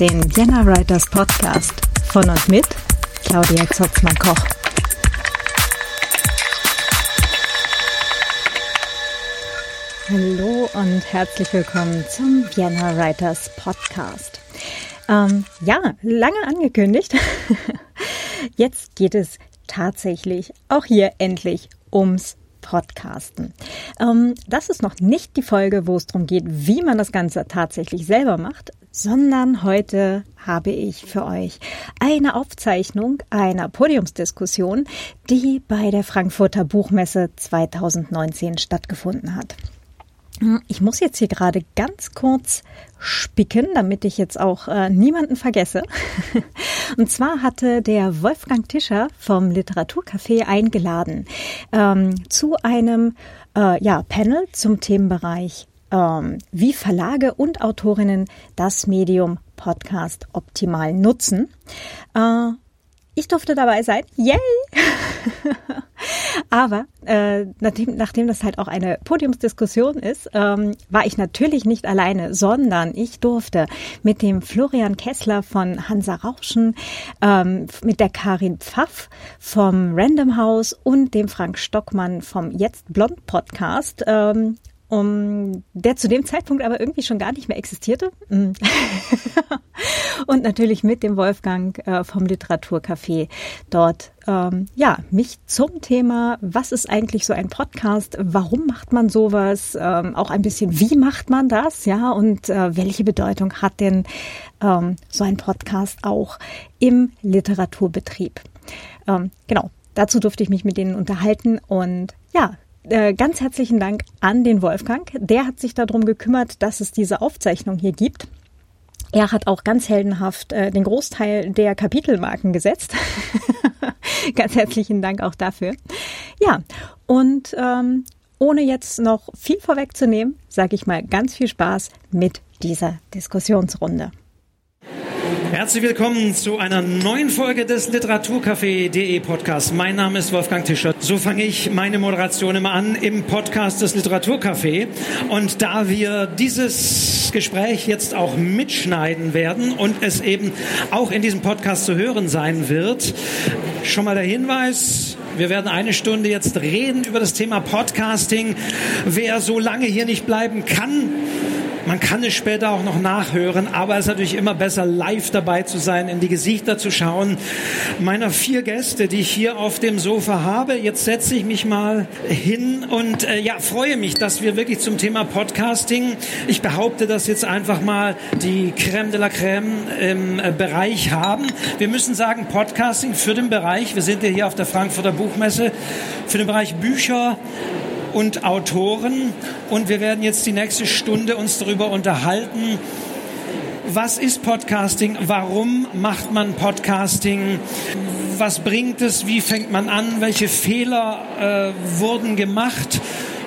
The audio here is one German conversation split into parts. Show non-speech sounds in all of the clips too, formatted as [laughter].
Den Vienna Writers Podcast von und mit Claudia Zotzmann-Koch. Hallo und herzlich willkommen zum Vienna Writers Podcast. Ähm, ja, lange angekündigt. [laughs] Jetzt geht es tatsächlich auch hier endlich ums Podcasten. Ähm, das ist noch nicht die Folge, wo es darum geht, wie man das Ganze tatsächlich selber macht, sondern heute habe ich für euch eine Aufzeichnung einer Podiumsdiskussion, die bei der Frankfurter Buchmesse 2019 stattgefunden hat. Ich muss jetzt hier gerade ganz kurz spicken, damit ich jetzt auch äh, niemanden vergesse. [laughs] Und zwar hatte der Wolfgang Tischer vom Literaturcafé eingeladen ähm, zu einem äh, ja, Panel zum Themenbereich, ähm, wie Verlage und Autorinnen das Medium Podcast optimal nutzen. Äh, ich durfte dabei sein. Yay! [laughs] Aber äh, nachdem, nachdem das halt auch eine Podiumsdiskussion ist, ähm, war ich natürlich nicht alleine, sondern ich durfte mit dem Florian Kessler von Hansa Rauschen, ähm, mit der Karin Pfaff vom Random House und dem Frank Stockmann vom Jetzt Blond Podcast ähm, um, der zu dem Zeitpunkt aber irgendwie schon gar nicht mehr existierte. Mm. [laughs] und natürlich mit dem Wolfgang äh, vom Literaturcafé dort, ähm, ja, mich zum Thema, was ist eigentlich so ein Podcast, warum macht man sowas, ähm, auch ein bisschen, wie macht man das, ja, und äh, welche Bedeutung hat denn ähm, so ein Podcast auch im Literaturbetrieb. Ähm, genau, dazu durfte ich mich mit denen unterhalten und ja, äh, ganz herzlichen Dank an den Wolfgang. Der hat sich darum gekümmert, dass es diese Aufzeichnung hier gibt. Er hat auch ganz heldenhaft äh, den Großteil der Kapitelmarken gesetzt. [laughs] ganz herzlichen Dank auch dafür. Ja, und ähm, ohne jetzt noch viel vorwegzunehmen, sage ich mal ganz viel Spaß mit dieser Diskussionsrunde. Herzlich willkommen zu einer neuen Folge des Literaturcafé.de Podcasts. Mein Name ist Wolfgang Tischer. So fange ich meine Moderation immer an im Podcast des Literaturcafé. Und da wir dieses Gespräch jetzt auch mitschneiden werden und es eben auch in diesem Podcast zu hören sein wird, schon mal der Hinweis, wir werden eine Stunde jetzt reden über das Thema Podcasting. Wer so lange hier nicht bleiben kann, man kann es später auch noch nachhören, aber es ist natürlich immer besser, live dabei zu sein, in die Gesichter zu schauen. Meiner vier Gäste, die ich hier auf dem Sofa habe, jetzt setze ich mich mal hin und äh, ja, freue mich, dass wir wirklich zum Thema Podcasting, ich behaupte das jetzt einfach mal, die Crème de la Crème im äh, Bereich haben. Wir müssen sagen, Podcasting für den Bereich, wir sind ja hier auf der Frankfurter Buchmesse, für den Bereich Bücher, und Autoren. Und wir werden jetzt die nächste Stunde uns darüber unterhalten, was ist Podcasting? Warum macht man Podcasting? Was bringt es? Wie fängt man an? Welche Fehler äh, wurden gemacht?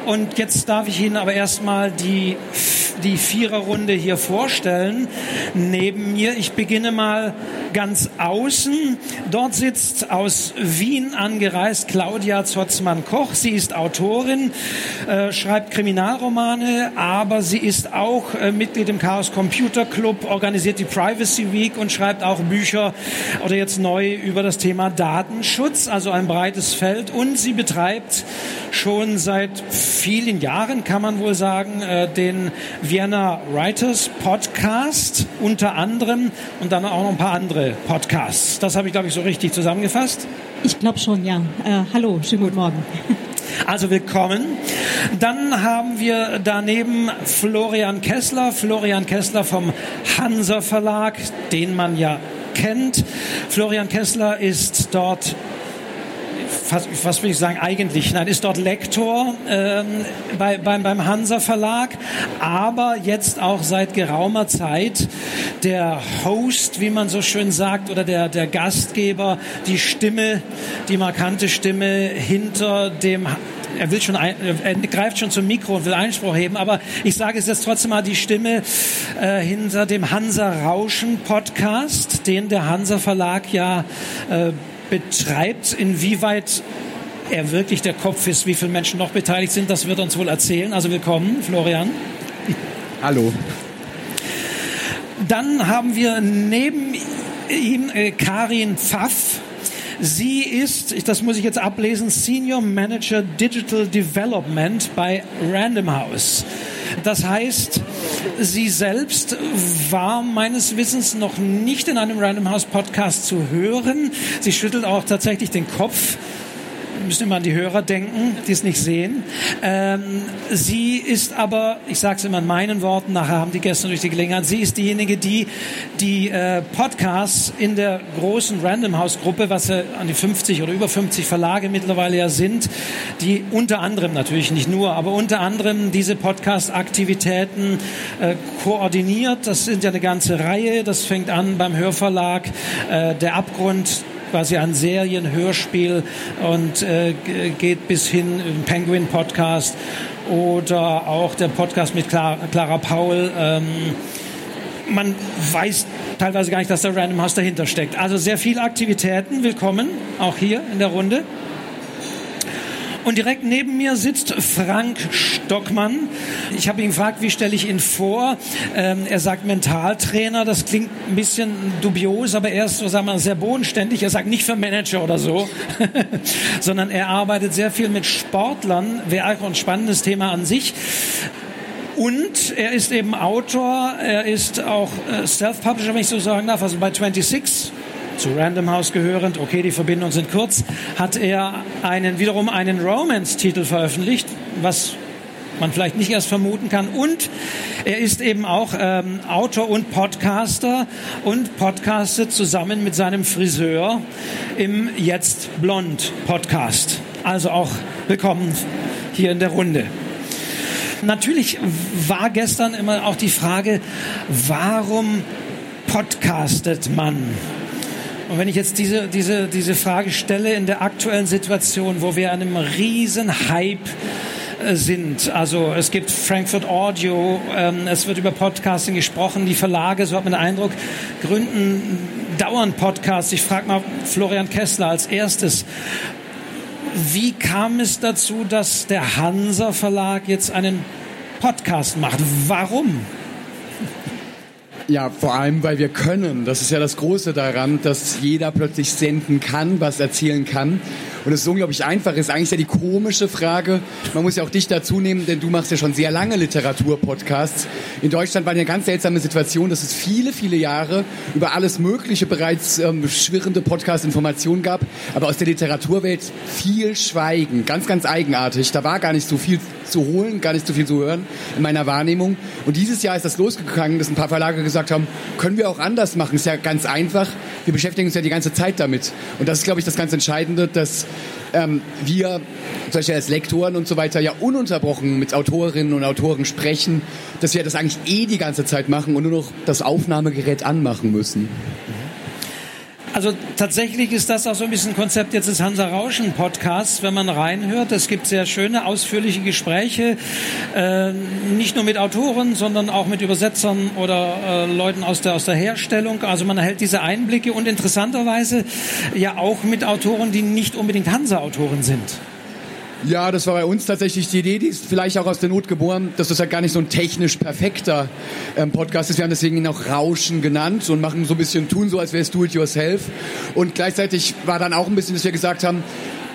Und jetzt darf ich Ihnen aber erstmal die, die Viererrunde hier vorstellen. Neben mir, ich beginne mal ganz außen. Dort sitzt aus Wien angereist Claudia Zotzmann-Koch. Sie ist Autorin, äh, schreibt Kriminalromane, aber sie ist auch äh, Mitglied im Chaos Computer Club, organisiert die Privacy Week und schreibt auch Bücher oder jetzt neu über das Thema Datenschutz, also ein breites Feld. Und sie betreibt schon seit vielen Jahren, kann man wohl sagen, äh, den Vienna Writers Podcast unter anderem und dann auch noch ein paar andere Podcasts. Das habe ich, glaube ich, so richtig zusammengefasst. Ich glaube schon, ja. Äh, hallo, schönen guten Morgen. Also willkommen. Dann haben wir daneben Florian Kessler, Florian Kessler vom Hansa Verlag, den man ja kennt. Florian Kessler ist dort was, was will ich sagen, eigentlich, nein, ist dort Lektor ähm, bei, beim, beim Hansa Verlag, aber jetzt auch seit geraumer Zeit der Host, wie man so schön sagt, oder der, der Gastgeber, die Stimme, die markante Stimme hinter dem er will schon, ein, er greift schon zum Mikro und will Einspruch heben, aber ich sage es jetzt trotzdem mal, die Stimme äh, hinter dem Hansa Rauschen Podcast, den der Hansa Verlag ja äh, betreibt, inwieweit er wirklich der Kopf ist, wie viele Menschen noch beteiligt sind, das wird uns wohl erzählen. Also willkommen, Florian. [laughs] Hallo. Dann haben wir neben ihm äh, Karin Pfaff. Sie ist, das muss ich jetzt ablesen, Senior Manager Digital Development bei Random House. Das heißt, sie selbst war meines Wissens noch nicht in einem Random House Podcast zu hören. Sie schüttelt auch tatsächlich den Kopf müssen immer an die Hörer denken, die es nicht sehen. Ähm, sie ist aber, ich sage es immer in meinen Worten, nachher haben die Gäste durch die Gelegenheit, sie ist diejenige, die die äh, Podcasts in der großen Random House Gruppe, was ja an die 50 oder über 50 Verlage mittlerweile ja sind, die unter anderem, natürlich nicht nur, aber unter anderem diese Podcast-Aktivitäten äh, koordiniert. Das sind ja eine ganze Reihe. Das fängt an beim Hörverlag, äh, der Abgrund quasi ein Serienhörspiel und äh, geht bis hin im Penguin Podcast oder auch der Podcast mit Clara, Clara Paul. Ähm, man weiß teilweise gar nicht, dass der Random House dahinter steckt. Also sehr viele Aktivitäten. Willkommen auch hier in der Runde. Und direkt neben mir sitzt Frank Stockmann. Ich habe ihn gefragt, wie stelle ich ihn vor? Ähm, er sagt Mentaltrainer. Das klingt ein bisschen dubios, aber er ist so, sagen wir, sehr bodenständig. Er sagt nicht für Manager oder so, [laughs] sondern er arbeitet sehr viel mit Sportlern. Wäre auch ein spannendes Thema an sich. Und er ist eben Autor, er ist auch äh, Self-Publisher, wenn ich so sagen darf, also bei 26 zu Random House gehörend, okay, die Verbindungen sind kurz, hat er einen, wiederum einen Romance-Titel veröffentlicht, was man vielleicht nicht erst vermuten kann. Und er ist eben auch ähm, Autor und Podcaster und podcastet zusammen mit seinem Friseur im Jetzt Blond Podcast. Also auch willkommen hier in der Runde. Natürlich war gestern immer auch die Frage, warum podcastet man? Und wenn ich jetzt diese, diese, diese Frage stelle in der aktuellen Situation, wo wir einem riesen Hype äh, sind. Also es gibt Frankfurt Audio, ähm, es wird über Podcasting gesprochen, die Verlage, so hat man den Eindruck, gründen dauernd Podcasts. Ich frage mal Florian Kessler als erstes. Wie kam es dazu, dass der Hansa Verlag jetzt einen Podcast macht? Warum? Ja, vor allem, weil wir können. Das ist ja das Große daran, dass jeder plötzlich senden kann, was erzählen kann. Und es ist unglaublich einfach. Ist eigentlich ja die komische Frage. Man muss ja auch dich dazu nehmen, denn du machst ja schon sehr lange Literatur-Podcasts. In Deutschland war eine ganz seltsame Situation, dass es viele, viele Jahre über alles Mögliche bereits ähm, schwirrende Podcast-Informationen gab, aber aus der Literaturwelt viel Schweigen. Ganz, ganz eigenartig. Da war gar nicht so viel zu holen, gar nicht so viel zu hören in meiner Wahrnehmung. Und dieses Jahr ist das losgegangen, dass ein paar Verlage gesagt haben, können wir auch anders machen. Ist ja ganz einfach. Wir beschäftigen uns ja die ganze Zeit damit. Und das ist, glaube ich, das ganz Entscheidende, dass ähm, wir, zum Beispiel als Lektoren und so weiter, ja ununterbrochen mit Autorinnen und Autoren sprechen, dass wir das eigentlich eh die ganze Zeit machen und nur noch das Aufnahmegerät anmachen müssen. Also tatsächlich ist das auch so ein bisschen Konzept jetzt des Hansa Rauschen Podcasts, wenn man reinhört. Es gibt sehr schöne, ausführliche Gespräche, äh, nicht nur mit Autoren, sondern auch mit Übersetzern oder äh, Leuten aus der, aus der Herstellung. Also man erhält diese Einblicke und interessanterweise ja auch mit Autoren, die nicht unbedingt Hansa-Autoren sind. Ja, das war bei uns tatsächlich die Idee, die ist vielleicht auch aus der Not geboren, dass das ja gar nicht so ein technisch perfekter ähm, Podcast ist. Wir haben deswegen ihn auch Rauschen genannt und machen so ein bisschen, tun so, als wäre es do-it-yourself. Und gleichzeitig war dann auch ein bisschen, dass wir gesagt haben,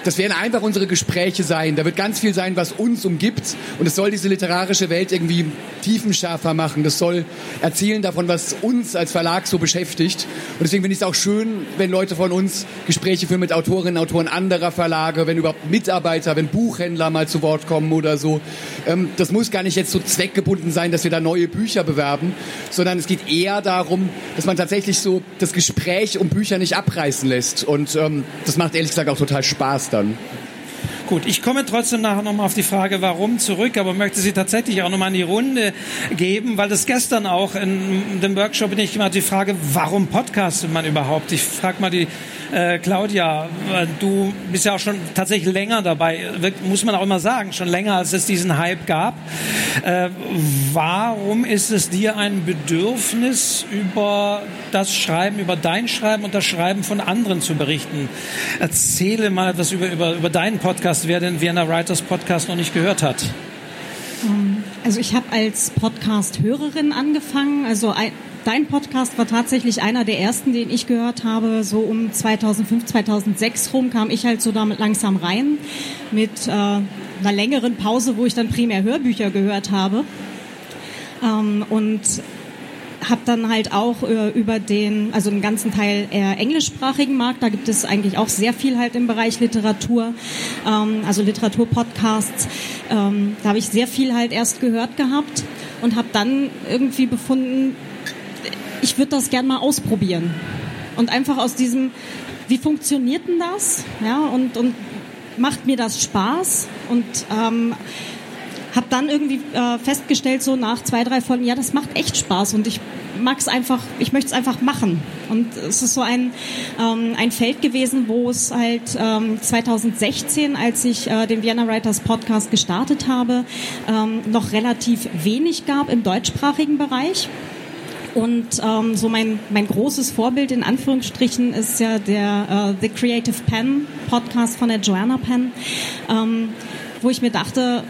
das werden einfach unsere Gespräche sein. Da wird ganz viel sein, was uns umgibt. Und es soll diese literarische Welt irgendwie tiefenschärfer machen. Das soll erzählen davon, was uns als Verlag so beschäftigt. Und deswegen finde ich es auch schön, wenn Leute von uns Gespräche führen mit Autorinnen, Autoren anderer Verlage, wenn überhaupt Mitarbeiter, wenn Buchhändler mal zu Wort kommen oder so. Ähm, das muss gar nicht jetzt so zweckgebunden sein, dass wir da neue Bücher bewerben, sondern es geht eher darum, dass man tatsächlich so das Gespräch um Bücher nicht abreißen lässt. Und ähm, das macht ehrlich gesagt auch total Spaß dann. Gut, ich komme trotzdem nachher nochmal auf die Frage, warum zurück, aber möchte sie tatsächlich auch nochmal in die Runde geben, weil das gestern auch in dem Workshop bin ich immer die Frage, warum podcastet man überhaupt? Ich frage mal die äh, Claudia, du bist ja auch schon tatsächlich länger dabei, muss man auch immer sagen, schon länger als es diesen Hype gab. Äh, warum ist es dir ein Bedürfnis, über das Schreiben, über dein Schreiben und das Schreiben von anderen zu berichten? Erzähle mal etwas über, über, über deinen Podcast, wer den Vienna Writers Podcast noch nicht gehört hat. Ähm, also ich habe als Podcast-Hörerin angefangen. Also ein, dein Podcast war tatsächlich einer der ersten, den ich gehört habe. So um 2005, 2006 rum kam ich halt so damit langsam rein mit äh, einer längeren Pause, wo ich dann primär Hörbücher gehört habe. Ähm, und habe dann halt auch äh, über den, also einen ganzen Teil eher englischsprachigen Markt, da gibt es eigentlich auch sehr viel halt im Bereich Literatur, ähm, also Literaturpodcasts. Ähm, da habe ich sehr viel halt erst gehört gehabt und habe dann irgendwie befunden, ich würde das gern mal ausprobieren. Und einfach aus diesem, wie funktioniert denn das? Ja, und, und macht mir das Spaß? Und ähm, habe dann irgendwie äh, festgestellt, so nach zwei, drei Folgen, ja, das macht echt Spaß und ich mag es einfach, ich möchte es einfach machen. Und es ist so ein, ähm, ein Feld gewesen, wo es halt ähm, 2016, als ich äh, den Vienna Writers Podcast gestartet habe, ähm, noch relativ wenig gab im deutschsprachigen Bereich. Und ähm, so mein, mein großes Vorbild in Anführungsstrichen ist ja der äh, The Creative Pen Podcast von der Joanna Penn, ähm, wo ich mir dachte,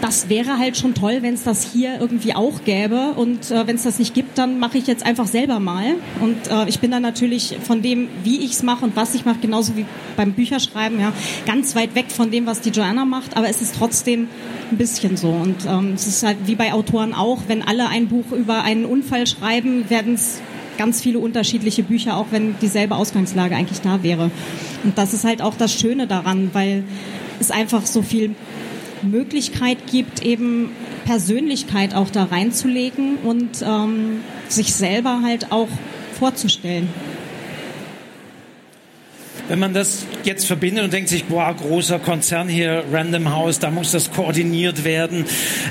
das wäre halt schon toll, wenn es das hier irgendwie auch gäbe. Und äh, wenn es das nicht gibt, dann mache ich jetzt einfach selber mal. Und äh, ich bin dann natürlich von dem, wie ich es mache und was ich mache, genauso wie beim Bücherschreiben, ja, ganz weit weg von dem, was die Joanna macht. Aber es ist trotzdem ein bisschen so. Und ähm, es ist halt wie bei Autoren auch, wenn alle ein Buch über einen Unfall schreiben, werden es ganz viele unterschiedliche Bücher, auch wenn dieselbe Ausgangslage eigentlich da wäre. Und das ist halt auch das Schöne daran, weil es einfach so viel Möglichkeit gibt, eben Persönlichkeit auch da reinzulegen und ähm, sich selber halt auch vorzustellen. Wenn man das jetzt verbindet und denkt sich, boah, großer Konzern hier, Random House, da muss das koordiniert werden.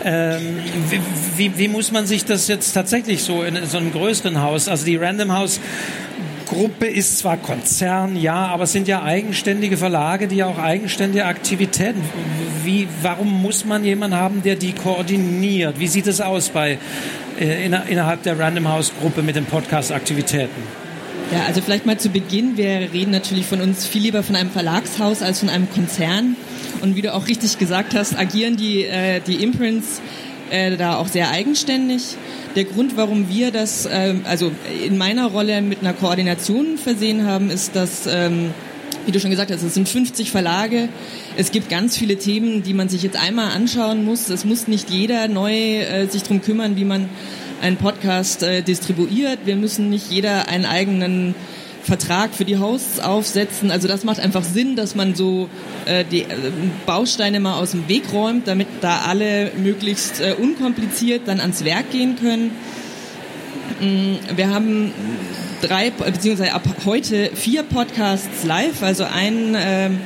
Ähm, wie, wie, wie, muss man sich das jetzt tatsächlich so in so einem größeren Haus, also die Random House Gruppe ist zwar Konzern, ja, aber es sind ja eigenständige Verlage, die ja auch eigenständige Aktivitäten. Wie, warum muss man jemanden haben, der die koordiniert? Wie sieht es aus bei, äh, innerhalb der Random House Gruppe mit den Podcast-Aktivitäten? Ja, also vielleicht mal zu Beginn. Wir reden natürlich von uns viel lieber von einem Verlagshaus als von einem Konzern. Und wie du auch richtig gesagt hast, agieren die, äh, die Imprints äh, da auch sehr eigenständig. Der Grund, warum wir das, äh, also in meiner Rolle mit einer Koordination versehen haben, ist, dass, ähm, wie du schon gesagt hast, es sind 50 Verlage. Es gibt ganz viele Themen, die man sich jetzt einmal anschauen muss. Es muss nicht jeder neu äh, sich drum kümmern, wie man einen Podcast äh, distribuiert. Wir müssen nicht jeder einen eigenen Vertrag für die Hosts aufsetzen. Also das macht einfach Sinn, dass man so äh, die äh, Bausteine mal aus dem Weg räumt, damit da alle möglichst äh, unkompliziert dann ans Werk gehen können. Mm, wir haben drei, beziehungsweise ab heute vier Podcasts live, also ein ähm,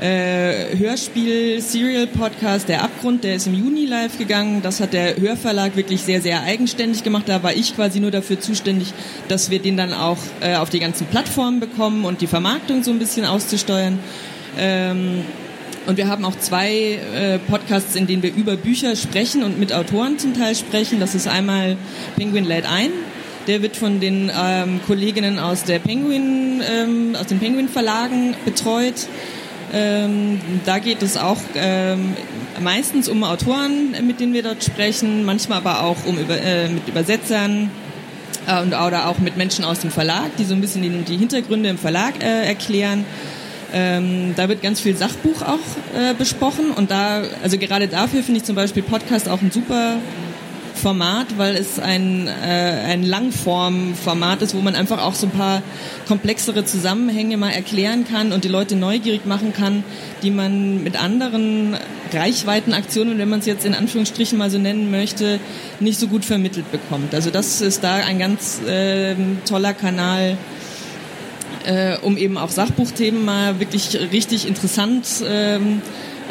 äh, Hörspiel-Serial-Podcast Der Abgrund, der ist im Juni live gegangen. Das hat der Hörverlag wirklich sehr, sehr eigenständig gemacht. Da war ich quasi nur dafür zuständig, dass wir den dann auch äh, auf die ganzen Plattformen bekommen und die Vermarktung so ein bisschen auszusteuern. Ähm, und wir haben auch zwei äh, Podcasts, in denen wir über Bücher sprechen und mit Autoren zum Teil sprechen. Das ist einmal Penguin lädt ein. Der wird von den ähm, Kolleginnen aus der Penguin, ähm, aus den Penguin Verlagen betreut. Ähm, da geht es auch ähm, meistens um Autoren, mit denen wir dort sprechen, manchmal aber auch um über, äh, mit Übersetzern äh, und, oder auch mit Menschen aus dem Verlag, die so ein bisschen die, die Hintergründe im Verlag äh, erklären. Ähm, da wird ganz viel Sachbuch auch äh, besprochen und da, also gerade dafür finde ich zum Beispiel Podcast auch ein super Format, weil es ein, äh, ein Langform-Format ist, wo man einfach auch so ein paar komplexere Zusammenhänge mal erklären kann und die Leute neugierig machen kann, die man mit anderen Reichweitenaktionen, wenn man es jetzt in Anführungsstrichen mal so nennen möchte, nicht so gut vermittelt bekommt. Also das ist da ein ganz äh, toller Kanal, äh, um eben auch Sachbuchthemen mal wirklich richtig interessant ähm,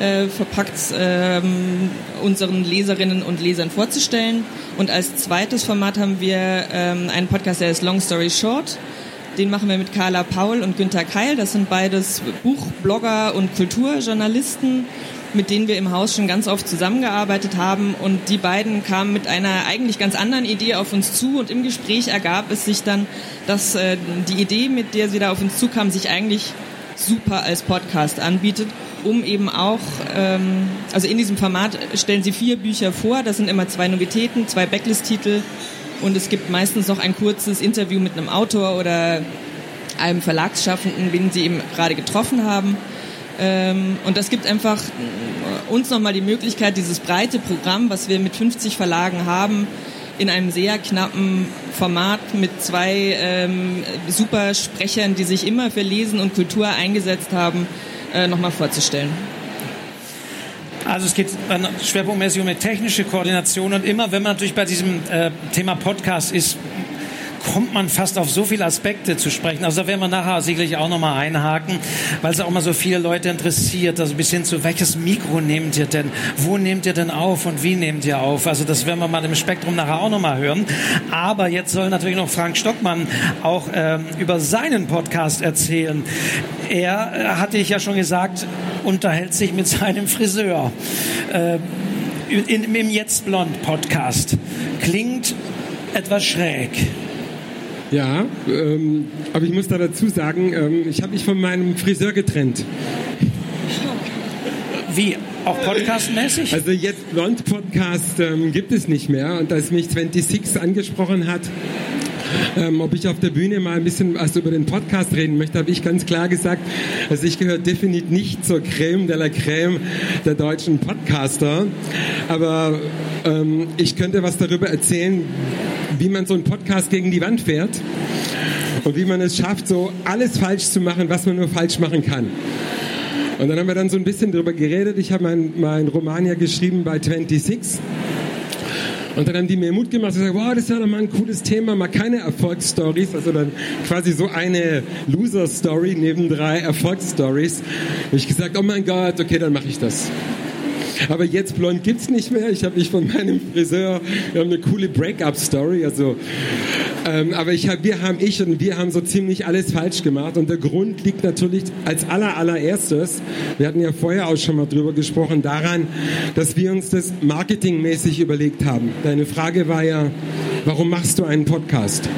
äh, verpackt ähm, unseren Leserinnen und Lesern vorzustellen. Und als zweites Format haben wir ähm, einen Podcast, der ist Long Story Short. Den machen wir mit Carla Paul und Günther Keil. Das sind beides Buchblogger und Kulturjournalisten, mit denen wir im Haus schon ganz oft zusammengearbeitet haben. Und die beiden kamen mit einer eigentlich ganz anderen Idee auf uns zu. Und im Gespräch ergab es sich dann, dass äh, die Idee, mit der sie da auf uns zukamen, sich eigentlich super als Podcast anbietet um eben auch, ähm, also in diesem Format stellen sie vier Bücher vor, das sind immer zwei Novitäten, zwei Backlist-Titel und es gibt meistens noch ein kurzes Interview mit einem Autor oder einem Verlagsschaffenden, den sie eben gerade getroffen haben. Ähm, und das gibt einfach uns nochmal die Möglichkeit, dieses breite Programm, was wir mit 50 Verlagen haben, in einem sehr knappen Format mit zwei ähm, super Sprechern, die sich immer für Lesen und Kultur eingesetzt haben, äh, nochmal vorzustellen. Also es geht schwerpunktmäßig um eine technische Koordination und immer, wenn man natürlich bei diesem äh, Thema Podcast ist, kommt man fast auf so viele Aspekte zu sprechen. Also da werden wir nachher sicherlich auch nochmal einhaken, weil es auch mal so viele Leute interessiert. Also bis hin zu, welches Mikro nehmt ihr denn? Wo nehmt ihr denn auf und wie nehmt ihr auf? Also das werden wir mal im Spektrum nachher auch nochmal hören. Aber jetzt soll natürlich noch Frank Stockmann auch ähm, über seinen Podcast erzählen. Er, äh, hatte ich ja schon gesagt, unterhält sich mit seinem Friseur. Äh, in, im Jetzt Blond Podcast. Klingt etwas schräg. Ja, ähm, aber ich muss da dazu sagen, ähm, ich habe mich von meinem Friseur getrennt. Wie? Auch podcastmäßig? Also jetzt Blond Podcast ähm, gibt es nicht mehr. Und als mich 26 angesprochen hat, ähm, ob ich auf der Bühne mal ein bisschen was über den Podcast reden möchte, habe ich ganz klar gesagt, also ich gehöre definitiv nicht zur Creme de la Creme der deutschen Podcaster, aber ähm, ich könnte was darüber erzählen, wie man so einen Podcast gegen die Wand fährt und wie man es schafft, so alles falsch zu machen, was man nur falsch machen kann. Und dann haben wir dann so ein bisschen darüber geredet. Ich habe meinen mein Roman ja geschrieben bei 26 und dann haben die mir Mut gemacht und gesagt, wow, das ist ja doch mal ein cooles Thema, mal keine Erfolgsstories, also dann quasi so eine Loser-Story neben drei Erfolgsstories. Habe ich gesagt, oh mein Gott, okay, dann mache ich das. Aber jetzt blond gibt's nicht mehr. Ich habe mich von meinem Friseur, wir haben eine coole Breakup-Story. Also, ähm, aber ich hab, wir haben ich und wir haben so ziemlich alles falsch gemacht. Und der Grund liegt natürlich als aller allererstes. Wir hatten ja vorher auch schon mal drüber gesprochen daran, dass wir uns das marketingmäßig überlegt haben. Deine Frage war ja, warum machst du einen Podcast?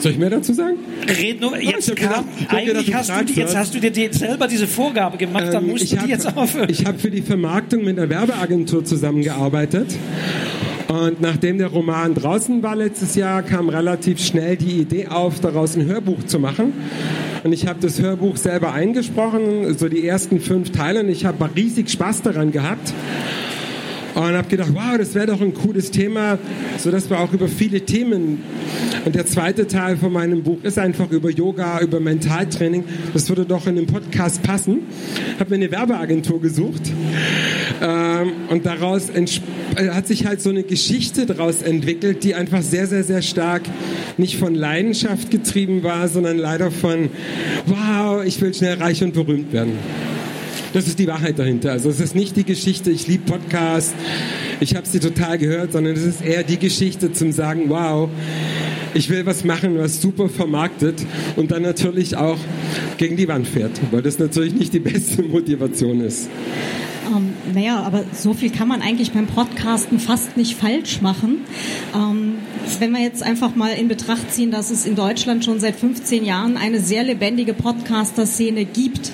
Soll ich mehr dazu sagen? Red nur, jetzt kam, gedacht, eigentlich gedacht, hast du, jetzt hast du dir selber diese Vorgabe gemacht, ähm, dann musst du die jetzt aufhören. Ich habe für die Vermarktung mit einer Werbeagentur zusammengearbeitet. Und nachdem der Roman draußen war letztes Jahr, kam relativ schnell die Idee auf, daraus ein Hörbuch zu machen. Und ich habe das Hörbuch selber eingesprochen, so die ersten fünf Teile. Und ich habe riesig Spaß daran gehabt und habe gedacht, wow, das wäre doch ein cooles Thema, so dass wir auch über viele Themen. Und der zweite Teil von meinem Buch ist einfach über Yoga, über Mentaltraining. Das würde doch in den Podcast passen. Habe mir eine Werbeagentur gesucht ähm, und daraus äh, hat sich halt so eine Geschichte daraus entwickelt, die einfach sehr, sehr, sehr stark nicht von Leidenschaft getrieben war, sondern leider von, wow, ich will schnell reich und berühmt werden. Das ist die Wahrheit dahinter. Also es ist nicht die Geschichte, ich liebe Podcasts, ich habe sie total gehört, sondern es ist eher die Geschichte zum sagen, wow, ich will was machen, was super vermarktet und dann natürlich auch gegen die Wand fährt, weil das natürlich nicht die beste [laughs] Motivation ist. Ähm, naja, aber so viel kann man eigentlich beim Podcasten fast nicht falsch machen. Ähm, wenn wir jetzt einfach mal in Betracht ziehen, dass es in Deutschland schon seit 15 Jahren eine sehr lebendige Podcaster-Szene gibt,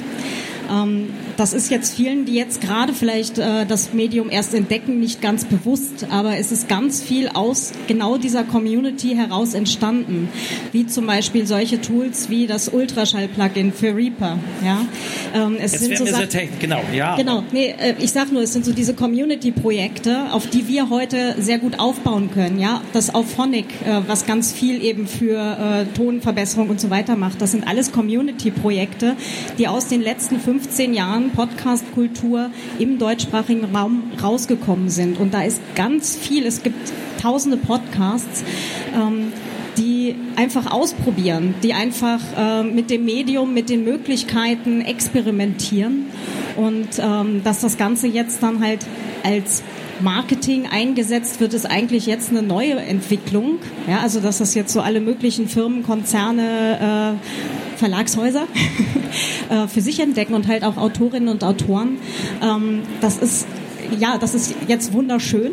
ähm, das ist jetzt vielen, die jetzt gerade vielleicht äh, das Medium erst entdecken, nicht ganz bewusst, aber es ist ganz viel aus genau dieser Community heraus entstanden, wie zum Beispiel solche Tools wie das Ultraschall-Plugin für Reaper. Ja, ähm, es jetzt sind so Sachen, genau, ja. Genau, nee, äh, ich sag nur, es sind so diese Community-Projekte, auf die wir heute sehr gut aufbauen können. Ja, das Auphonic, äh, was ganz viel eben für äh, Tonverbesserung und so weiter macht, das sind alles Community-Projekte, die aus den letzten 15 Jahren Jahren Podcast-Kultur im deutschsprachigen Raum rausgekommen sind. Und da ist ganz viel, es gibt tausende Podcasts. Ähm, die einfach ausprobieren, die einfach äh, mit dem Medium, mit den Möglichkeiten experimentieren und ähm, dass das Ganze jetzt dann halt als Marketing eingesetzt wird, ist eigentlich jetzt eine neue Entwicklung. Ja, also dass das jetzt so alle möglichen Firmen, Konzerne, äh, Verlagshäuser [laughs] äh, für sich entdecken und halt auch Autorinnen und Autoren. Ähm, das ist ja, das ist jetzt wunderschön,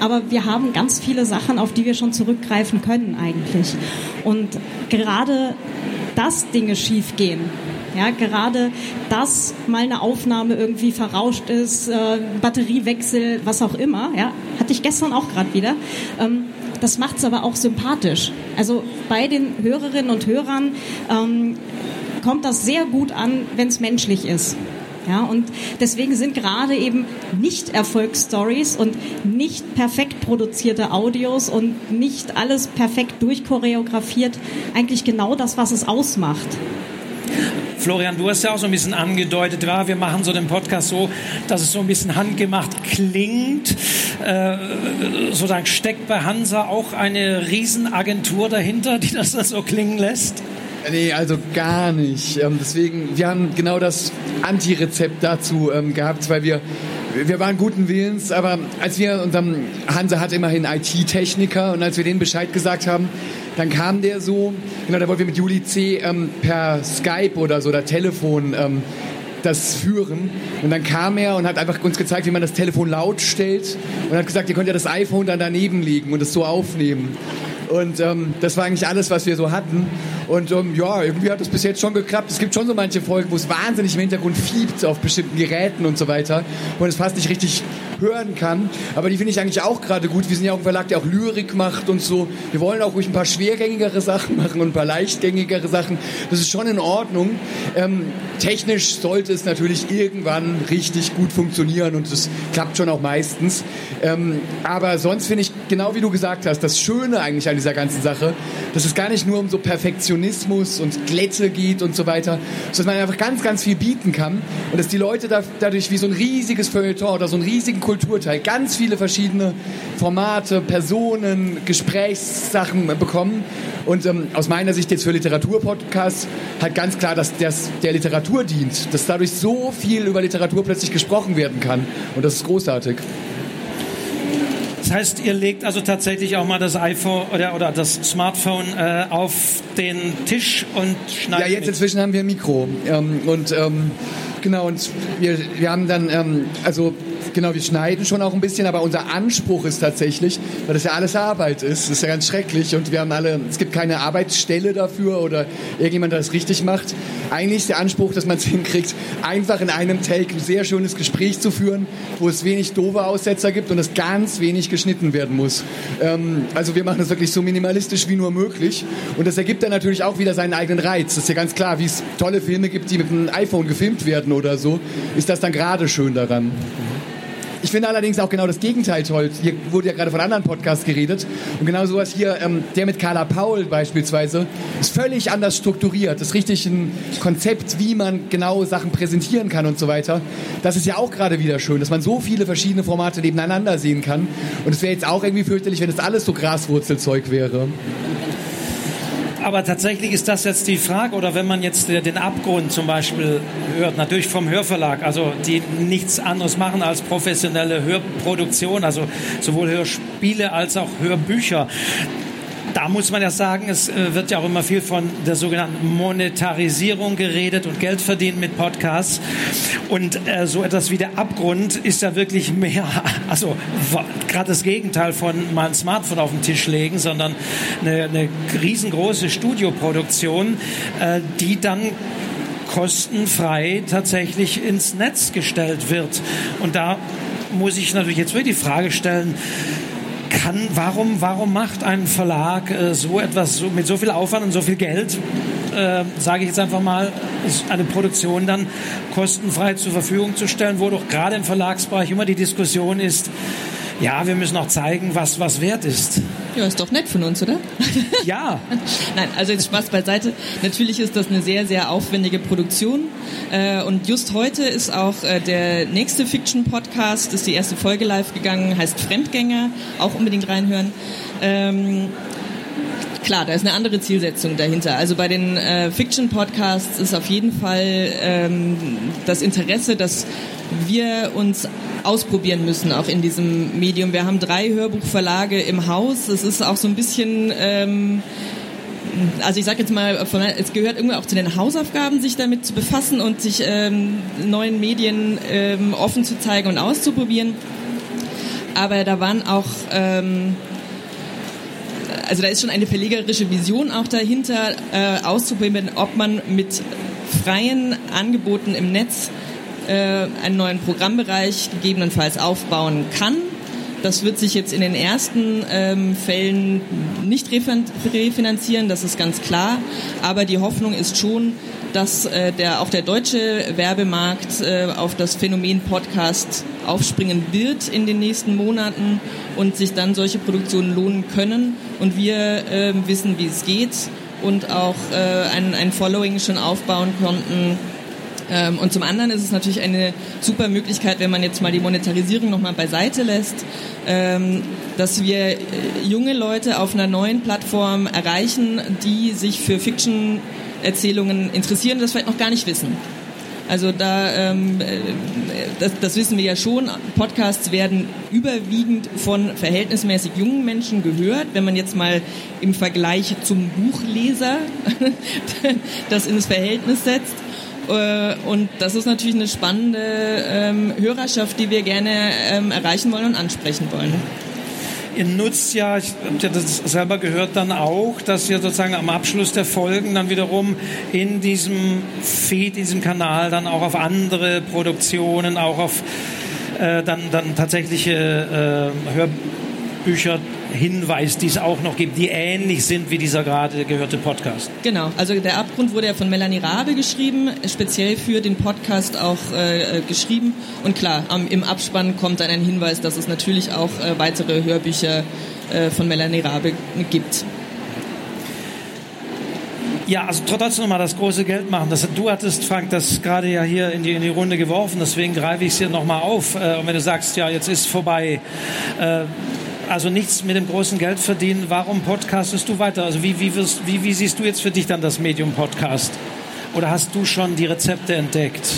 aber wir haben ganz viele Sachen, auf die wir schon zurückgreifen können eigentlich. Und gerade dass Dinge schiefgehen, Ja, gerade dass mal eine Aufnahme irgendwie verrauscht ist, äh, Batteriewechsel, was auch immer. Ja, hatte ich gestern auch gerade wieder. Ähm, das macht es aber auch sympathisch. Also bei den Hörerinnen und Hörern ähm, kommt das sehr gut an, wenn es menschlich ist. Ja, und deswegen sind gerade eben nicht Erfolgsstories und nicht perfekt produzierte Audios und nicht alles perfekt durchchoreografiert eigentlich genau das, was es ausmacht. Florian, du hast ja auch so ein bisschen angedeutet, ja, wir machen so den Podcast so, dass es so ein bisschen handgemacht klingt. Äh, sozusagen steckt bei Hansa auch eine Riesenagentur dahinter, die das so klingen lässt? Nee, also gar nicht. Ähm, deswegen, wir haben genau das Anti-Rezept dazu ähm, gehabt, weil wir wir waren guten Willens, aber als wir unserem Hansa hat immerhin IT-Techniker und als wir denen Bescheid gesagt haben, dann kam der so, genau, da wollten wir mit Juli C. Ähm, per Skype oder so oder Telefon ähm, das führen. Und dann kam er und hat einfach uns gezeigt, wie man das Telefon laut stellt und hat gesagt, ihr könnt ja das iPhone dann daneben legen und es so aufnehmen. Und ähm, das war eigentlich alles, was wir so hatten. Und ähm, ja, irgendwie hat es bis jetzt schon geklappt. Es gibt schon so manche Folgen, wo es wahnsinnig im Hintergrund fiebt auf bestimmten Geräten und so weiter. Und es fast nicht richtig hören kann. Aber die finde ich eigentlich auch gerade gut. Wir sind ja auch ein Verlag, der auch Lyrik macht und so. Wir wollen auch ruhig ein paar schwergängigere Sachen [laughs] machen und ein paar leichtgängigere Sachen. Das ist schon in Ordnung. Ähm, technisch sollte es natürlich irgendwann richtig gut funktionieren und das klappt schon auch meistens. Ähm, aber sonst finde ich, genau wie du gesagt hast, das Schöne eigentlich an dieser ganzen Sache, dass es gar nicht nur um so Perfektionismus und Glätte geht und so weiter, sondern man einfach ganz, ganz viel bieten kann und dass die Leute da, dadurch wie so ein riesiges Feuilleton oder so einen riesigen Kulturteil ganz viele verschiedene Formate, Personen, Gesprächssachen bekommen. Und ähm, aus meiner Sicht jetzt für Literaturpodcasts halt ganz klar, dass das der Literatur dient, dass dadurch so viel über Literatur plötzlich gesprochen werden kann. Und das ist großartig. Das heißt, ihr legt also tatsächlich auch mal das iPhone oder, oder das Smartphone äh, auf den Tisch und schneidet. Ja, jetzt mit. inzwischen haben wir ein Mikro. Ähm, und ähm, genau, und wir, wir haben dann, ähm, also Genau, wir schneiden schon auch ein bisschen, aber unser Anspruch ist tatsächlich, weil das ja alles Arbeit ist, das ist ja ganz schrecklich und wir haben alle, es gibt keine Arbeitsstelle dafür oder irgendjemand, der das richtig macht. Eigentlich ist der Anspruch, dass man es [laughs] hinkriegt, einfach in einem Take ein sehr schönes Gespräch zu führen, wo es wenig doofe Aussetzer gibt und es ganz wenig geschnitten werden muss. Ähm, also wir machen das wirklich so minimalistisch wie nur möglich und das ergibt dann natürlich auch wieder seinen eigenen Reiz. Das ist ja ganz klar, wie es tolle Filme gibt, die mit einem iPhone gefilmt werden oder so, ist das dann gerade schön daran. Ich finde allerdings auch genau das Gegenteil toll. Hier wurde ja gerade von anderen Podcasts geredet. Und genau sowas hier, ähm, der mit Carla Paul beispielsweise, ist völlig anders strukturiert. Das ist richtig ein Konzept, wie man genau Sachen präsentieren kann und so weiter. Das ist ja auch gerade wieder schön, dass man so viele verschiedene Formate nebeneinander sehen kann. Und es wäre jetzt auch irgendwie fürchterlich, wenn das alles so Graswurzelzeug wäre. Aber tatsächlich ist das jetzt die Frage, oder wenn man jetzt den Abgrund zum Beispiel hört, natürlich vom Hörverlag, also die nichts anderes machen als professionelle Hörproduktion, also sowohl Hörspiele als auch Hörbücher da muss man ja sagen, es äh, wird ja auch immer viel von der sogenannten Monetarisierung geredet und Geld verdienen mit Podcasts. Und äh, so etwas wie der Abgrund ist ja wirklich mehr, [laughs] also gerade das Gegenteil von mal ein Smartphone auf den Tisch legen, sondern eine, eine riesengroße Studioproduktion, äh, die dann kostenfrei tatsächlich ins Netz gestellt wird. Und da muss ich natürlich jetzt wirklich die Frage stellen, kann, warum, warum macht ein Verlag äh, so etwas so, mit so viel Aufwand und so viel Geld, äh, sage ich jetzt einfach mal, eine Produktion dann kostenfrei zur Verfügung zu stellen, wo doch gerade im Verlagsbereich immer die Diskussion ist, ja, wir müssen auch zeigen, was was wert ist. Ja, ist doch nett von uns, oder? [laughs] Ja. Nein, also jetzt Spaß beiseite. Natürlich ist das eine sehr, sehr aufwendige Produktion. Äh, und just heute ist auch äh, der nächste Fiction-Podcast, ist die erste Folge live gegangen, heißt Fremdgänger. Auch unbedingt reinhören. Klar, da ist eine andere Zielsetzung dahinter. Also bei den äh, Fiction-Podcasts ist auf jeden Fall ähm, das Interesse, dass wir uns ausprobieren müssen, auch in diesem Medium. Wir haben drei Hörbuchverlage im Haus. Es ist auch so ein bisschen... Ähm, also ich sage jetzt mal, es gehört irgendwie auch zu den Hausaufgaben, sich damit zu befassen und sich ähm, neuen Medien ähm, offen zu zeigen und auszuprobieren. Aber da waren auch, ähm, also da ist schon eine verlegerische Vision auch dahinter, äh, auszuprobieren, ob man mit freien Angeboten im Netz äh, einen neuen Programmbereich gegebenenfalls aufbauen kann. Das wird sich jetzt in den ersten ähm, Fällen nicht refinanzieren, das ist ganz klar. Aber die Hoffnung ist schon, dass äh, der, auch der deutsche Werbemarkt äh, auf das Phänomen Podcast aufspringen wird in den nächsten Monaten und sich dann solche Produktionen lohnen können. Und wir äh, wissen, wie es geht und auch äh, ein, ein Following schon aufbauen konnten und zum anderen ist es natürlich eine super Möglichkeit, wenn man jetzt mal die Monetarisierung nochmal beiseite lässt, ähm, dass wir äh, junge Leute auf einer neuen Plattform erreichen, die sich für Fiction-Erzählungen interessieren das vielleicht noch gar nicht wissen. Also da, ähm, äh, das, das wissen wir ja schon, Podcasts werden überwiegend von verhältnismäßig jungen Menschen gehört. Wenn man jetzt mal im Vergleich zum Buchleser [laughs] das ins Verhältnis setzt, und das ist natürlich eine spannende ähm, Hörerschaft, die wir gerne ähm, erreichen wollen und ansprechen wollen. Ihr nutzt ja, ich habe ja das selber gehört, dann auch, dass ihr sozusagen am Abschluss der Folgen dann wiederum in diesem Feed, in diesem Kanal dann auch auf andere Produktionen, auch auf äh, dann, dann tatsächliche äh, Hörbücher Hinweis, die es auch noch gibt, die ähnlich sind wie dieser gerade gehörte Podcast. Genau, also der Abgrund wurde ja von Melanie Rabe geschrieben, speziell für den Podcast auch äh, geschrieben. Und klar, am, im Abspann kommt dann ein Hinweis, dass es natürlich auch äh, weitere Hörbücher äh, von Melanie Rabe gibt. Ja, also trotzdem nochmal das große Geld machen. Das, du hattest, Frank, das gerade ja hier in die, in die Runde geworfen, deswegen greife ich es hier nochmal auf. Äh, und wenn du sagst, ja, jetzt ist vorbei, äh, also nichts mit dem großen Geld verdienen. Warum podcastest du weiter? Also wie, wie, wirst, wie, wie siehst du jetzt für dich dann das Medium Podcast? Oder hast du schon die Rezepte entdeckt?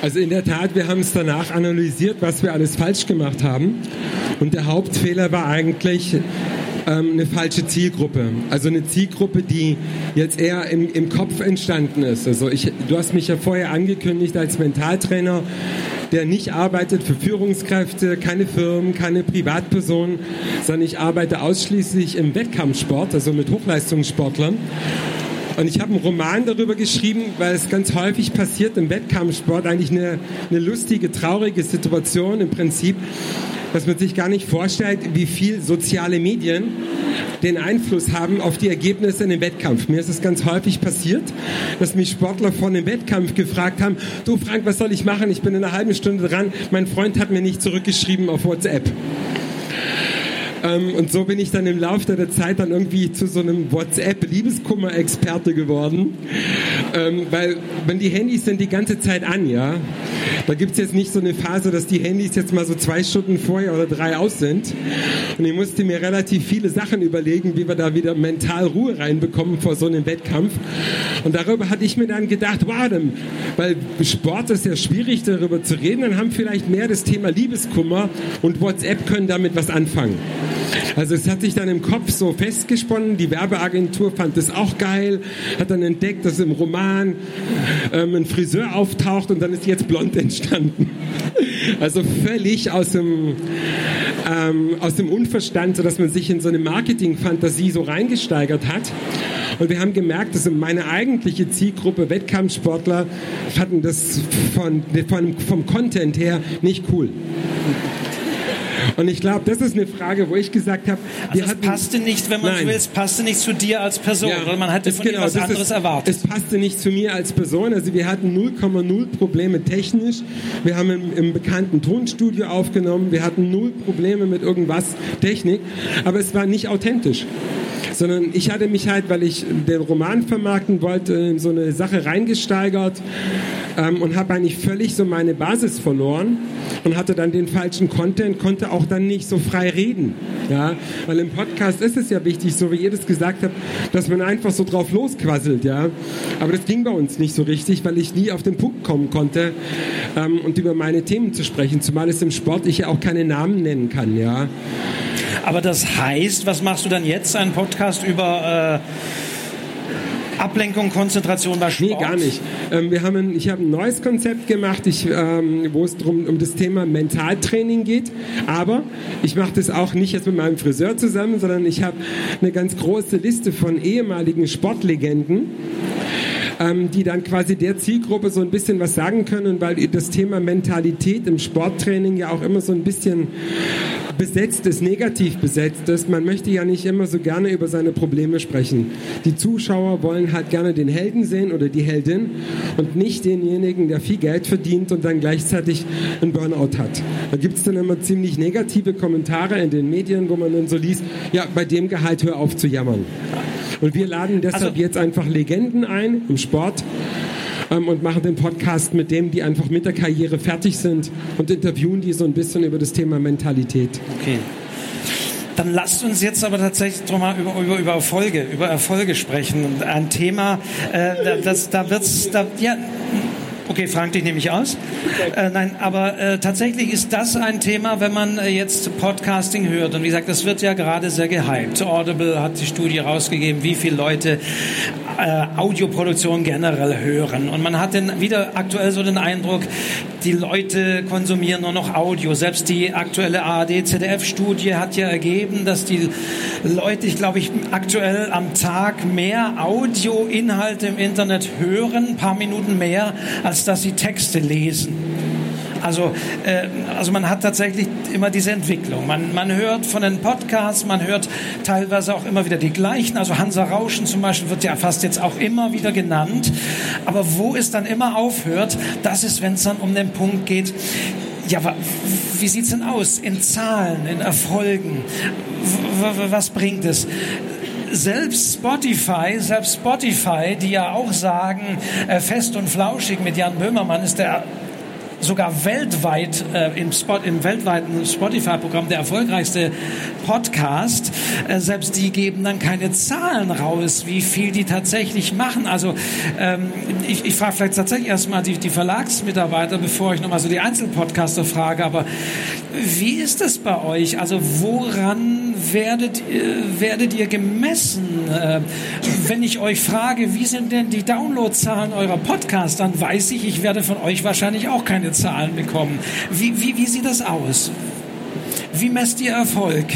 Also in der Tat, wir haben es danach analysiert, was wir alles falsch gemacht haben. Und der Hauptfehler war eigentlich ähm, eine falsche Zielgruppe. Also eine Zielgruppe, die jetzt eher im, im Kopf entstanden ist. Also ich, du hast mich ja vorher angekündigt als Mentaltrainer der nicht arbeitet für Führungskräfte, keine Firmen, keine Privatpersonen, sondern ich arbeite ausschließlich im Wettkampfsport, also mit Hochleistungssportlern. Und ich habe einen Roman darüber geschrieben, weil es ganz häufig passiert im Wettkampfsport, eigentlich eine, eine lustige, traurige Situation im Prinzip, dass man sich gar nicht vorstellt, wie viel soziale Medien den Einfluss haben auf die Ergebnisse in dem Wettkampf. Mir ist es ganz häufig passiert, dass mich Sportler vor dem Wettkampf gefragt haben, du Frank, was soll ich machen? Ich bin in einer halben Stunde dran. Mein Freund hat mir nicht zurückgeschrieben auf WhatsApp. Ähm, und so bin ich dann im Laufe der Zeit dann irgendwie zu so einem WhatsApp-Liebeskummer-Experte geworden. Ähm, weil, wenn die Handys sind die ganze Zeit an, ja. Da gibt es jetzt nicht so eine Phase, dass die Handys jetzt mal so zwei Stunden vorher oder drei aus sind. Und ich musste mir relativ viele Sachen überlegen, wie wir da wieder mental Ruhe reinbekommen vor so einem Wettkampf. Und darüber hatte ich mir dann gedacht, wow, weil Sport ist ja schwierig darüber zu reden, dann haben vielleicht mehr das Thema Liebeskummer und WhatsApp können damit was anfangen. Also es hat sich dann im Kopf so festgesponnen. Die Werbeagentur fand das auch geil, hat dann entdeckt, dass im Roman ähm, ein Friseur auftaucht und dann ist jetzt blond entstanden. [laughs] Also völlig aus dem, ähm, aus dem Unverstand, sodass man sich in so eine Marketingfantasie so reingesteigert hat. Und wir haben gemerkt, dass meine eigentliche Zielgruppe Wettkampfsportler fanden das von, von, vom Content her nicht cool. Und ich glaube, das ist eine Frage, wo ich gesagt habe, also es passte nicht, wenn man nein. so will, es passte nicht zu dir als Person, ja, oder man hatte von genau, dir was anderes ist, erwartet. Es passte nicht zu mir als Person. Also wir hatten 0,0 Probleme technisch. Wir haben im, im bekannten Tonstudio aufgenommen. Wir hatten null Probleme mit irgendwas Technik, aber es war nicht authentisch sondern ich hatte mich halt, weil ich den Roman vermarkten wollte, in so eine Sache reingesteigert ähm, und habe eigentlich völlig so meine Basis verloren und hatte dann den falschen Content, konnte auch dann nicht so frei reden. Ja? Weil im Podcast ist es ja wichtig, so wie ihr das gesagt habt, dass man einfach so drauf losquasselt. Ja? Aber das ging bei uns nicht so richtig, weil ich nie auf den Punkt kommen konnte ähm, und über meine Themen zu sprechen, zumal es im Sport ich ja auch keine Namen nennen kann. Ja? Aber das heißt, was machst du dann jetzt? Ein Podcast über... Äh Ablenkung, Konzentration bei Sport? Nee, gar nicht. Ähm, wir haben ein, ich habe ein neues Konzept gemacht, ich, ähm, wo es drum, um das Thema Mentaltraining geht. Aber ich mache das auch nicht jetzt mit meinem Friseur zusammen, sondern ich habe eine ganz große Liste von ehemaligen Sportlegenden ähm, die dann quasi der Zielgruppe so ein bisschen was sagen können, weil das Thema Mentalität im Sporttraining ja auch immer so ein bisschen besetzt ist, negativ besetzt ist. Man möchte ja nicht immer so gerne über seine Probleme sprechen. Die Zuschauer wollen halt gerne den Helden sehen oder die Heldin und nicht denjenigen, der viel Geld verdient und dann gleichzeitig einen Burnout hat. Da gibt es dann immer ziemlich negative Kommentare in den Medien, wo man dann so liest, ja, bei dem Gehalt hör auf zu jammern. Und wir laden deshalb also, jetzt einfach Legenden ein im Sport ähm, und machen den Podcast mit dem, die einfach mit der Karriere fertig sind und interviewen die so ein bisschen über das Thema Mentalität. Okay. Dann lasst uns jetzt aber tatsächlich mal über, über, über Erfolge, über Erfolge sprechen. Ein Thema, äh, das, da wird's, da, ja, Okay, Frank, dich nehme ich aus. Äh, nein, aber äh, tatsächlich ist das ein Thema, wenn man äh, jetzt Podcasting hört. Und wie gesagt, das wird ja gerade sehr gehypt. Audible hat die Studie rausgegeben, wie viele Leute äh, Audioproduktion generell hören. Und man hat den, wieder aktuell so den Eindruck, die Leute konsumieren nur noch Audio. Selbst die aktuelle ARD-ZDF-Studie hat ja ergeben, dass die Leute, ich glaube, ich aktuell am Tag mehr Audioinhalte im Internet hören, ein paar Minuten mehr, als dass sie Texte lesen. Also, äh, also man hat tatsächlich immer diese Entwicklung. Man, man hört von den Podcasts, man hört teilweise auch immer wieder die gleichen. Also Hansa Rauschen zum Beispiel wird ja fast jetzt auch immer wieder genannt. Aber wo es dann immer aufhört, das ist, wenn es dann um den Punkt geht, ja, wie sieht's denn aus in Zahlen, in Erfolgen? Was bringt es? Selbst Spotify, selbst Spotify, die ja auch sagen, äh, fest und flauschig mit Jan Böhmermann ist der sogar weltweit äh, im, Spot, im weltweiten Spotify-Programm der erfolgreichste Podcast. Äh, selbst die geben dann keine Zahlen raus, wie viel die tatsächlich machen. Also ähm, ich, ich frage vielleicht tatsächlich erstmal die, die Verlagsmitarbeiter, bevor ich nochmal so die Einzelpodcaster frage. Aber wie ist das bei euch? Also woran werdet, äh, werdet ihr gemessen? Äh, wenn ich euch frage, wie sind denn die Downloadzahlen eurer Podcasts, dann weiß ich, ich werde von euch wahrscheinlich auch keine Zahlen bekommen. Wie, wie, wie sieht das aus? Wie messt ihr Erfolg?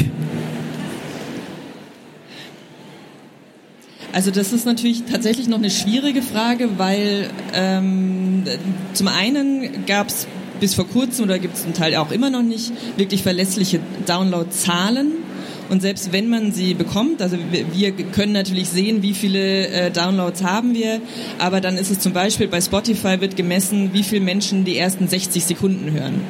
Also das ist natürlich tatsächlich noch eine schwierige Frage, weil ähm, zum einen gab es bis vor kurzem oder gibt es zum Teil auch immer noch nicht wirklich verlässliche Downloadzahlen. Und selbst wenn man sie bekommt, also wir können natürlich sehen, wie viele äh, Downloads haben wir, aber dann ist es zum Beispiel bei Spotify wird gemessen, wie viele Menschen die ersten 60 Sekunden hören.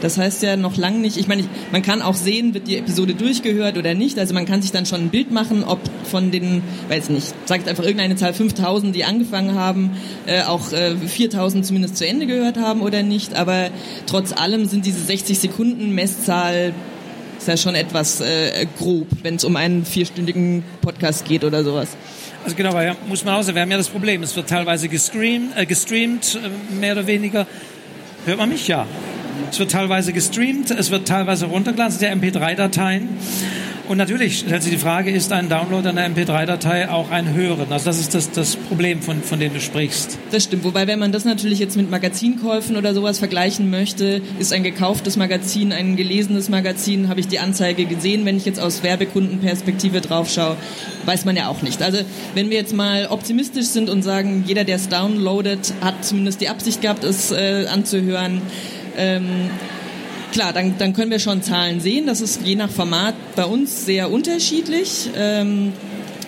Das heißt ja noch lange nicht, ich meine, man kann auch sehen, wird die Episode durchgehört oder nicht. Also man kann sich dann schon ein Bild machen, ob von den, weiß nicht, sagt einfach irgendeine Zahl 5000, die angefangen haben, äh, auch äh, 4000 zumindest zu Ende gehört haben oder nicht. Aber trotz allem sind diese 60 Sekunden Messzahl ist ja schon etwas äh, grob, wenn es um einen vierstündigen Podcast geht oder sowas. Also genau, weil ja, muss man auch sagen, wir haben ja das Problem, es wird teilweise gestreamt, äh, gestreamt äh, mehr oder weniger. Hört man mich? Ja. Es wird teilweise gestreamt, es wird teilweise runtergeladen, der MP3-Dateien. Und natürlich stellt sich die Frage, ist ein Download einer MP3-Datei auch ein Hören? Also das ist das, das Problem, von, von dem du sprichst. Das stimmt. Wobei, wenn man das natürlich jetzt mit Magazinkäufen oder sowas vergleichen möchte, ist ein gekauftes Magazin, ein gelesenes Magazin, habe ich die Anzeige gesehen. Wenn ich jetzt aus Werbekundenperspektive drauf schaue, weiß man ja auch nicht. Also wenn wir jetzt mal optimistisch sind und sagen, jeder, der es downloadet, hat zumindest die Absicht gehabt, es äh, anzuhören, ähm, klar, dann, dann können wir schon Zahlen sehen. Das ist je nach Format bei uns sehr unterschiedlich. Ähm,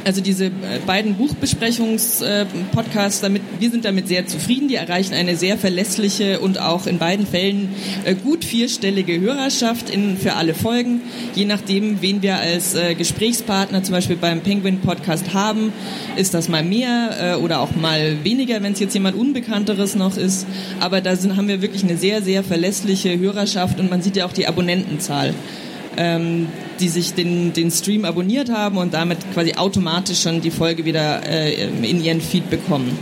also diese äh, beiden Buchbesprechungspodcasts, damit wir sind damit sehr zufrieden. Die erreichen eine sehr verlässliche und auch in beiden Fällen äh, gut vierstellige Hörerschaft in, für alle Folgen. Je nachdem, wen wir als äh, Gesprächspartner zum Beispiel beim Penguin Podcast haben, ist das mal mehr oder auch mal weniger, wenn es jetzt jemand Unbekannteres noch ist. Aber da sind, haben wir wirklich eine sehr, sehr verlässliche Hörerschaft und man sieht ja auch die Abonnentenzahl ähm, die sich den, den Stream abonniert haben und damit quasi automatisch schon die Folge wieder äh, in ihren Feed bekommen.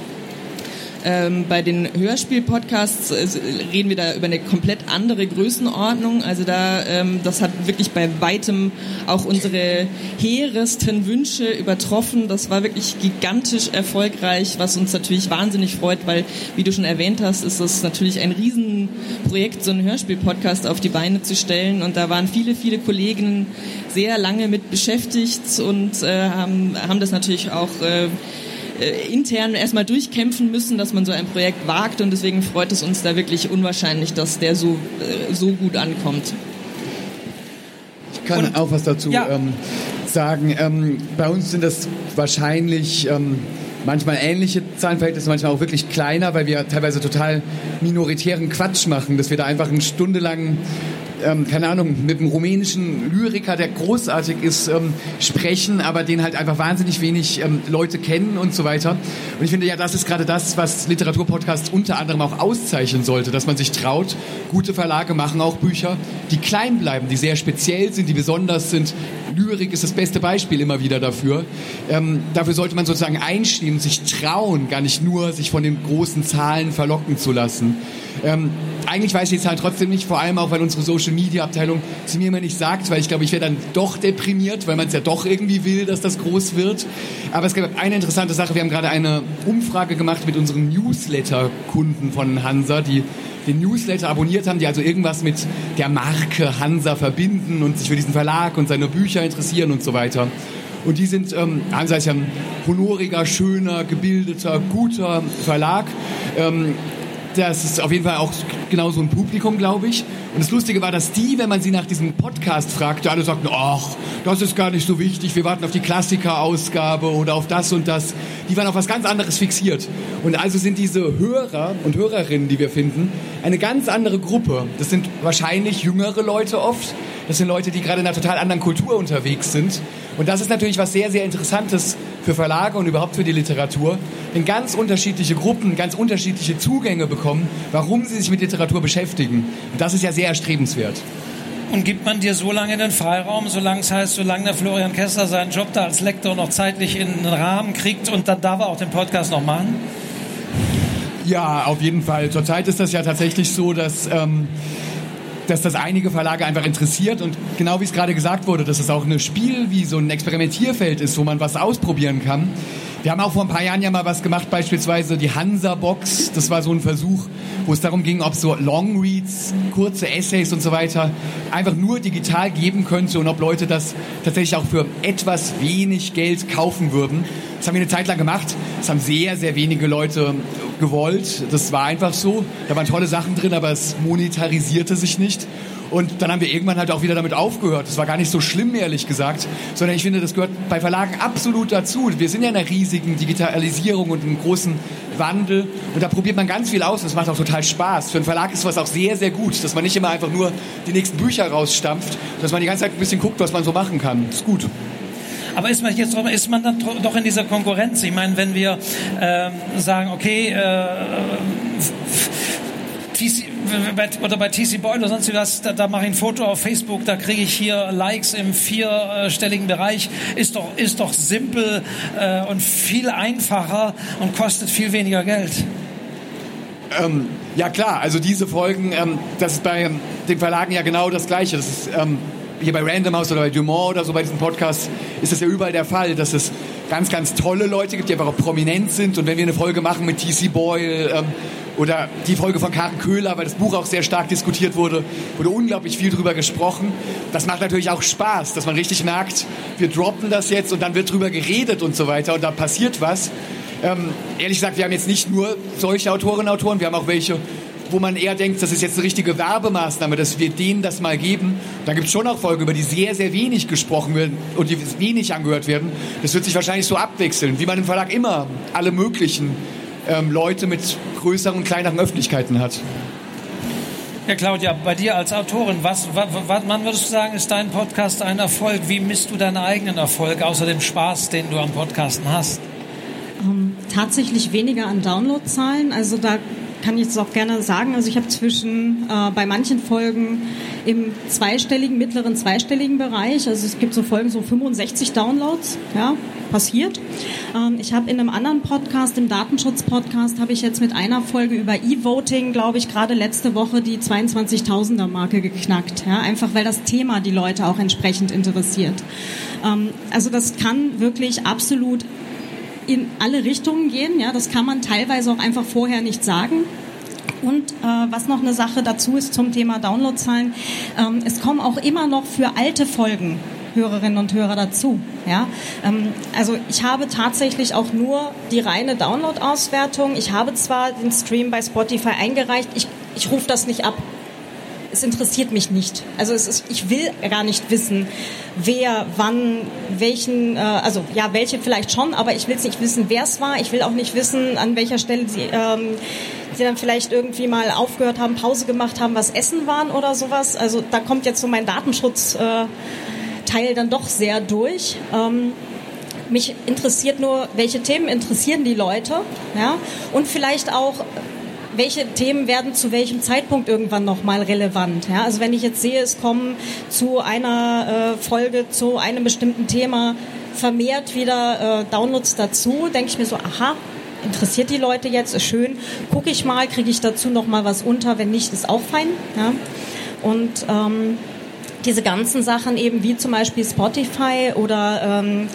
Ähm, bei den Hörspiel-Podcasts äh, reden wir da über eine komplett andere Größenordnung. Also da, ähm, das hat wirklich bei weitem auch unsere hehrsten Wünsche übertroffen. Das war wirklich gigantisch erfolgreich, was uns natürlich wahnsinnig freut, weil, wie du schon erwähnt hast, ist das natürlich ein Riesenprojekt, so einen Hörspiel-Podcast auf die Beine zu stellen. Und da waren viele, viele Kolleginnen sehr lange mit beschäftigt und äh, haben, haben das natürlich auch äh, äh, intern erstmal durchkämpfen müssen, dass man so ein Projekt wagt und deswegen freut es uns da wirklich unwahrscheinlich, dass der so, äh, so gut ankommt. Ich kann und, auch was dazu ja. ähm, sagen. Ähm, bei uns sind das wahrscheinlich ähm, manchmal ähnliche Zahlenverhältnisse, manchmal auch wirklich kleiner, weil wir teilweise total minoritären Quatsch machen, dass wir da einfach eine Stunde lang ähm, keine Ahnung, mit einem rumänischen Lyriker, der großartig ist, ähm, sprechen, aber den halt einfach wahnsinnig wenig ähm, Leute kennen und so weiter. Und ich finde ja, das ist gerade das, was Literaturpodcasts unter anderem auch auszeichnen sollte, dass man sich traut. Gute Verlage machen auch Bücher, die klein bleiben, die sehr speziell sind, die besonders sind. Lyrik ist das beste Beispiel immer wieder dafür. Ähm, dafür sollte man sozusagen einstehen sich trauen, gar nicht nur sich von den großen Zahlen verlocken zu lassen. Ähm, eigentlich weiß ich die Zahlen trotzdem nicht, vor allem auch, weil unsere Social Media Abteilung sie mir immer nicht sagt, weil ich glaube, ich wäre dann doch deprimiert, weil man es ja doch irgendwie will, dass das groß wird. Aber es gab eine interessante Sache. Wir haben gerade eine Umfrage gemacht mit unseren Newsletter-Kunden von Hansa, die den Newsletter abonniert haben, die also irgendwas mit der Marke Hansa verbinden und sich für diesen Verlag und seine Bücher interessieren und so weiter. Und die sind, ähm, Hansa ist ja ein honoriger, schöner, gebildeter, guter Verlag. Ähm, das ist auf jeden Fall auch genau so ein Publikum, glaube ich. Und das Lustige war, dass die, wenn man sie nach diesem Podcast fragte, alle sagten, ach, das ist gar nicht so wichtig, wir warten auf die Klassiker-Ausgabe oder auf das und das. Die waren auf was ganz anderes fixiert. Und also sind diese Hörer und Hörerinnen, die wir finden, eine ganz andere Gruppe. Das sind wahrscheinlich jüngere Leute oft. Das sind Leute, die gerade in einer total anderen Kultur unterwegs sind. Und das ist natürlich was sehr, sehr Interessantes für Verlage und überhaupt für die Literatur, wenn ganz unterschiedliche Gruppen ganz unterschiedliche Zugänge bekommen, warum sie sich mit Literatur beschäftigen. Und das ist ja sehr erstrebenswert. Und gibt man dir so lange den Freiraum, solange es heißt, solange der Florian Kessler seinen Job da als Lektor noch zeitlich in den Rahmen kriegt und dann darf er auch den Podcast noch machen? Ja, auf jeden Fall. Zurzeit ist das ja tatsächlich so, dass ähm, dass das einige Verlage einfach interessiert und genau wie es gerade gesagt wurde, dass es auch ein Spiel wie so ein Experimentierfeld ist, wo man was ausprobieren kann. Wir haben auch vor ein paar Jahren ja mal was gemacht, beispielsweise die Hansa-Box. Das war so ein Versuch, wo es darum ging, ob so Longreads, kurze Essays und so weiter einfach nur digital geben könnte und ob Leute das tatsächlich auch für etwas wenig Geld kaufen würden. Das haben wir eine Zeit lang gemacht. Das haben sehr, sehr wenige Leute gewollt. Das war einfach so. Da waren tolle Sachen drin, aber es monetarisierte sich nicht. Und dann haben wir irgendwann halt auch wieder damit aufgehört. Das war gar nicht so schlimm, ehrlich gesagt, sondern ich finde, das gehört bei Verlagen absolut dazu. Wir sind ja in einer riesigen Digitalisierung und einem großen Wandel und da probiert man ganz viel aus und es macht auch total Spaß. Für einen Verlag ist was auch sehr, sehr gut, dass man nicht immer einfach nur die nächsten Bücher rausstampft, dass man die ganze Zeit ein bisschen guckt, was man so machen kann. Das ist gut. Aber ist man jetzt ist man dann doch in dieser Konkurrenz? Ich meine, wenn wir ähm, sagen, okay, äh, TC, oder bei TC Boy oder sonst was, da, da mache ich ein Foto auf Facebook, da kriege ich hier Likes im vierstelligen Bereich. Ist doch, ist doch simpel äh, und viel einfacher und kostet viel weniger Geld. Ähm, ja klar, also diese Folgen, ähm, das ist bei den Verlagen ja genau das Gleiche. Das ist ähm, hier bei Random House oder bei Dumont oder so bei diesem Podcast ist das ja überall der Fall, dass es ganz, ganz tolle Leute gibt, die einfach auch prominent sind. Und wenn wir eine Folge machen mit TC Boyle ähm, oder die Folge von Karen Köhler, weil das Buch auch sehr stark diskutiert wurde, wurde unglaublich viel drüber gesprochen. Das macht natürlich auch Spaß, dass man richtig merkt, wir droppen das jetzt und dann wird drüber geredet und so weiter und da passiert was. Ähm, ehrlich gesagt, wir haben jetzt nicht nur solche Autorinnen und Autoren, wir haben auch welche, wo man eher denkt, das ist jetzt eine richtige Werbemaßnahme, dass wir denen das mal geben. Dann gibt es schon auch Folgen, über die sehr, sehr wenig gesprochen werden und die wenig angehört werden. Das wird sich wahrscheinlich so abwechseln, wie man im Verlag immer alle möglichen ähm, Leute mit größeren und kleineren Öffentlichkeiten hat. Ja, Claudia, bei dir als Autorin, was, was, was man würdest du sagen, ist dein Podcast ein Erfolg? Wie misst du deinen eigenen Erfolg, außer dem Spaß, den du am Podcasten hast? Ähm, tatsächlich weniger an Downloadzahlen. Also da kann ich es auch gerne sagen. Also ich habe zwischen äh, bei manchen Folgen im zweistelligen, mittleren zweistelligen Bereich, also es gibt so Folgen so 65 Downloads, ja, passiert. Ähm, ich habe in einem anderen Podcast, im Datenschutz-Podcast, habe ich jetzt mit einer Folge über E-Voting, glaube ich, gerade letzte Woche die 22.000er Marke geknackt. Ja, einfach weil das Thema die Leute auch entsprechend interessiert. Ähm, also das kann wirklich absolut in alle Richtungen gehen. Ja, das kann man teilweise auch einfach vorher nicht sagen. Und äh, was noch eine Sache dazu ist zum Thema Downloadzahlen, ähm, es kommen auch immer noch für alte Folgen Hörerinnen und Hörer dazu. Ja? Ähm, also ich habe tatsächlich auch nur die reine Download-Auswertung. Ich habe zwar den Stream bei Spotify eingereicht, ich, ich rufe das nicht ab. Es interessiert mich nicht. Also es ist, ich will gar nicht wissen, wer, wann, welchen, äh, also ja, welche vielleicht schon, aber ich will nicht wissen, wer es war. Ich will auch nicht wissen, an welcher Stelle sie, ähm, sie dann vielleicht irgendwie mal aufgehört haben, Pause gemacht haben, was Essen waren oder sowas. Also da kommt jetzt so mein Datenschutz. Äh, dann doch sehr durch. Ähm, mich interessiert nur, welche Themen interessieren die Leute, ja, und vielleicht auch welche Themen werden zu welchem Zeitpunkt irgendwann nochmal relevant. Ja? Also wenn ich jetzt sehe, es kommen zu einer äh, Folge, zu einem bestimmten Thema vermehrt wieder äh, Downloads dazu, denke ich mir so, aha, interessiert die Leute jetzt, ist schön, gucke ich mal, kriege ich dazu nochmal was unter, wenn nicht, ist auch fein. Ja? Und ähm, diese ganzen Sachen eben wie zum Beispiel Spotify oder ähm,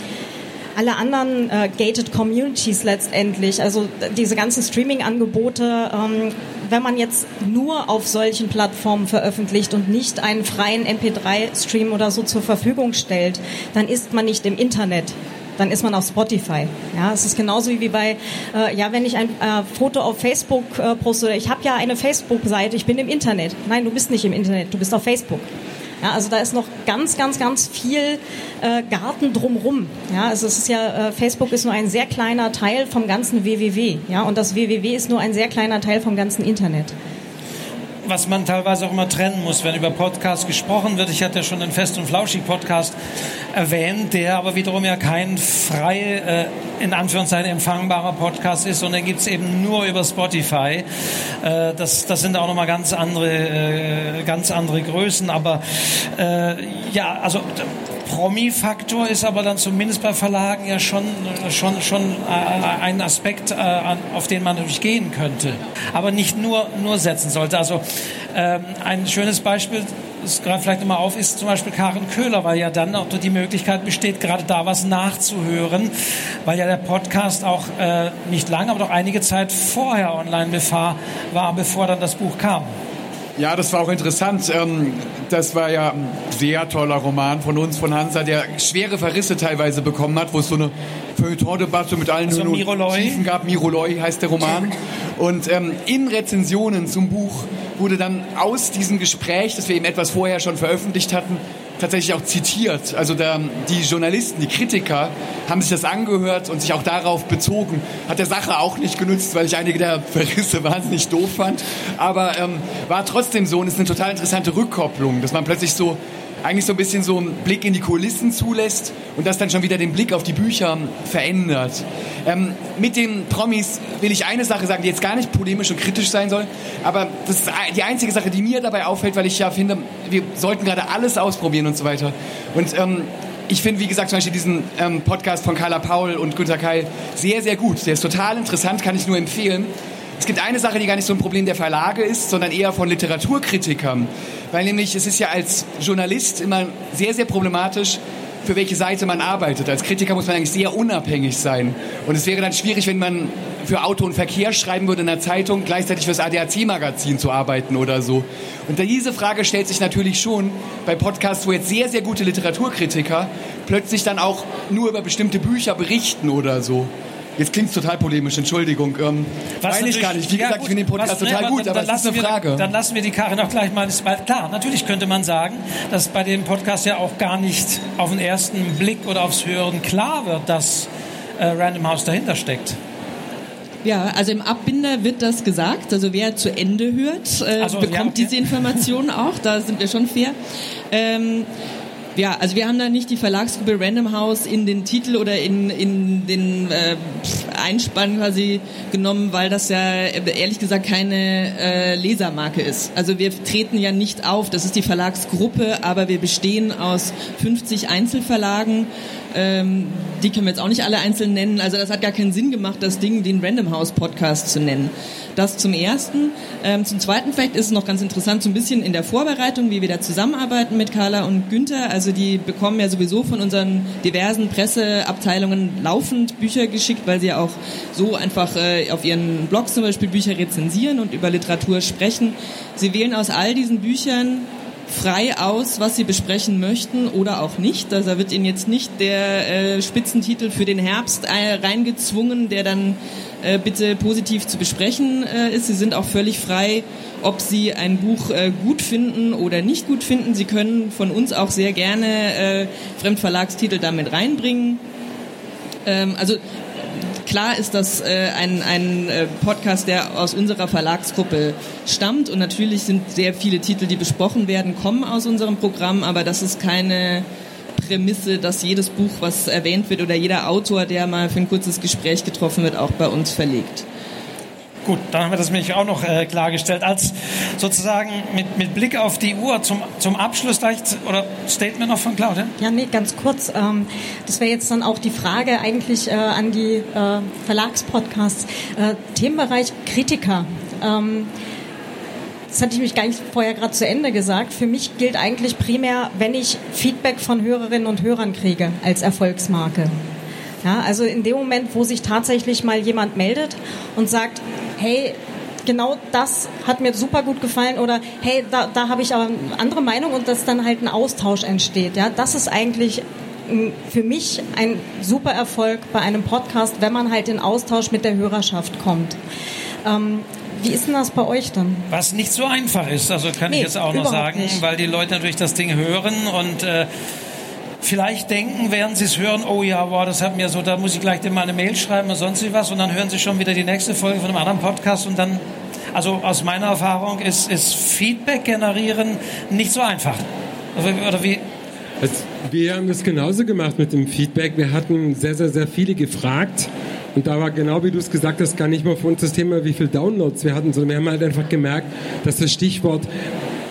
alle anderen äh, gated Communities letztendlich, also diese ganzen Streaming-Angebote, ähm, wenn man jetzt nur auf solchen Plattformen veröffentlicht und nicht einen freien MP3-Stream oder so zur Verfügung stellt, dann ist man nicht im Internet dann ist man auf Spotify. Ja, es ist genauso wie bei, äh, ja, wenn ich ein äh, Foto auf Facebook äh, poste, ich habe ja eine Facebook-Seite, ich bin im Internet. Nein, du bist nicht im Internet, du bist auf Facebook. Ja, also da ist noch ganz, ganz, ganz viel äh, Garten drumrum. Ja, also es ist ja, äh, Facebook ist nur ein sehr kleiner Teil vom ganzen WWW. Ja, und das WWW ist nur ein sehr kleiner Teil vom ganzen Internet was man teilweise auch immer trennen muss, wenn über Podcasts gesprochen wird. Ich hatte ja schon den Fest und Flauschig Podcast erwähnt, der aber wiederum ja kein frei, äh, in Anführungszeichen empfangbarer Podcast ist, sondern gibt es eben nur über Spotify. Äh, das, das sind auch nochmal ganz andere, äh, ganz andere Größen, aber äh, ja, also Promi-Faktor ist aber dann zumindest bei Verlagen ja schon, schon, schon äh, ein Aspekt, äh, auf den man natürlich gehen könnte, aber nicht nur, nur setzen sollte. Also ähm, ein schönes Beispiel, das gerade vielleicht immer auf, ist zum Beispiel Karin Köhler, weil ja dann auch die Möglichkeit besteht, gerade da was nachzuhören, weil ja der Podcast auch äh, nicht lange, aber doch einige Zeit vorher online war, bevor dann das Buch kam. Ja, das war auch interessant. Ähm, das war ja ein sehr toller Roman von uns, von Hansa, der schwere Verrisse teilweise bekommen hat, wo es so eine Feuilleton-Debatte mit allen also Tiefen gab. Miroloi heißt der Roman. Und ähm, in Rezensionen zum Buch wurde dann aus diesem Gespräch, das wir eben etwas vorher schon veröffentlicht hatten, tatsächlich auch zitiert. Also der, die Journalisten, die Kritiker haben sich das angehört und sich auch darauf bezogen. Hat der Sache auch nicht genutzt, weil ich einige der Verrisse wahnsinnig doof fand. Aber ähm, war trotzdem so und ist eine total interessante Rückkopplung, dass man plötzlich so eigentlich so ein bisschen so einen Blick in die Kulissen zulässt und das dann schon wieder den Blick auf die Bücher verändert. Ähm, mit den Promis will ich eine Sache sagen, die jetzt gar nicht polemisch und kritisch sein soll, aber das ist die einzige Sache, die mir dabei auffällt, weil ich ja finde, wir sollten gerade alles ausprobieren und so weiter. Und ähm, ich finde, wie gesagt, zum Beispiel diesen ähm, Podcast von Carla Paul und Günter Keil sehr, sehr gut. Der ist total interessant, kann ich nur empfehlen. Es gibt eine Sache, die gar nicht so ein Problem der Verlage ist, sondern eher von Literaturkritikern. Weil nämlich es ist ja als Journalist immer sehr, sehr problematisch, für welche Seite man arbeitet. Als Kritiker muss man eigentlich sehr unabhängig sein. Und es wäre dann schwierig, wenn man für Auto und Verkehr schreiben würde in der Zeitung, gleichzeitig fürs ADAC-Magazin zu arbeiten oder so. Und diese Frage stellt sich natürlich schon bei Podcasts, wo jetzt sehr, sehr gute Literaturkritiker plötzlich dann auch nur über bestimmte Bücher berichten oder so. Jetzt klingt es total polemisch, Entschuldigung. Ähm, meine ich gar nicht. Wie ja, gesagt, gut, ich finde den Podcast was, total ne, gut, aber das ist eine wir, Frage. Dann lassen wir die Karin auch gleich mal. Klar, natürlich könnte man sagen, dass bei dem Podcast ja auch gar nicht auf den ersten Blick oder aufs Hören klar wird, dass äh, Random House dahinter steckt. Ja, also im Abbinder wird das gesagt. Also wer zu Ende hört, äh, also, bekommt ja, okay. diese Informationen auch. Da sind wir schon fair. Ähm, ja, also wir haben da nicht die Verlagsgruppe Random House in den Titel oder in, in den äh, Einspann quasi genommen, weil das ja ehrlich gesagt keine äh, Lesermarke ist. Also wir treten ja nicht auf, das ist die Verlagsgruppe, aber wir bestehen aus 50 Einzelverlagen. Ähm, die können wir jetzt auch nicht alle einzeln nennen. Also das hat gar keinen Sinn gemacht, das Ding den Random House Podcast zu nennen. Das zum Ersten. Ähm, zum Zweiten vielleicht ist es noch ganz interessant, so ein bisschen in der Vorbereitung, wie wir da zusammenarbeiten mit Carla und Günther. Also die bekommen ja sowieso von unseren diversen Presseabteilungen laufend Bücher geschickt, weil sie ja auch so einfach äh, auf ihren Blogs zum Beispiel Bücher rezensieren und über Literatur sprechen. Sie wählen aus all diesen Büchern frei aus, was sie besprechen möchten oder auch nicht. Also da wird ihnen jetzt nicht der äh, Spitzentitel für den Herbst äh, reingezwungen, der dann äh, bitte positiv zu besprechen äh, ist. Sie sind auch völlig frei, ob sie ein Buch äh, gut finden oder nicht gut finden. Sie können von uns auch sehr gerne äh, Fremdverlagstitel damit reinbringen. Ähm, also Klar ist das äh, ein, ein äh, Podcast, der aus unserer Verlagsgruppe stammt und natürlich sind sehr viele Titel, die besprochen werden, kommen aus unserem Programm, aber das ist keine Prämisse, dass jedes Buch, was erwähnt wird oder jeder Autor, der mal für ein kurzes Gespräch getroffen wird, auch bei uns verlegt. Gut, dann haben wir das nämlich auch noch äh, klargestellt. Als sozusagen mit, mit Blick auf die Uhr zum, zum Abschluss vielleicht, oder Statement noch von Claudia? Ja, nee, ganz kurz. Ähm, das wäre jetzt dann auch die Frage eigentlich äh, an die äh, Verlagspodcasts. Äh, Themenbereich Kritiker. Ähm, das hatte ich mich gar nicht vorher gerade zu Ende gesagt. Für mich gilt eigentlich primär, wenn ich Feedback von Hörerinnen und Hörern kriege als Erfolgsmarke. Ja, also in dem Moment, wo sich tatsächlich mal jemand meldet und sagt, hey, genau das hat mir super gut gefallen oder hey, da, da habe ich aber eine andere Meinung und dass dann halt ein Austausch entsteht. Ja, das ist eigentlich für mich ein super Erfolg bei einem Podcast, wenn man halt in Austausch mit der Hörerschaft kommt. Ähm, wie ist denn das bei euch dann? Was nicht so einfach ist, also kann nee, ich jetzt auch noch sagen, nicht. weil die Leute natürlich das Ding hören und äh, vielleicht denken, während sie es hören, oh ja, wow, das hat mir so, da muss ich gleich dem mal eine Mail schreiben oder sonst was und dann hören sie schon wieder die nächste Folge von einem anderen Podcast und dann, also aus meiner Erfahrung ist, ist Feedback generieren nicht so einfach. Oder wie? wir haben das genauso gemacht mit dem Feedback. Wir hatten sehr, sehr, sehr viele gefragt. Und da war genau wie du es gesagt hast, gar nicht mal für uns das Thema, wie viele Downloads wir hatten, sondern wir haben halt einfach gemerkt, dass das Stichwort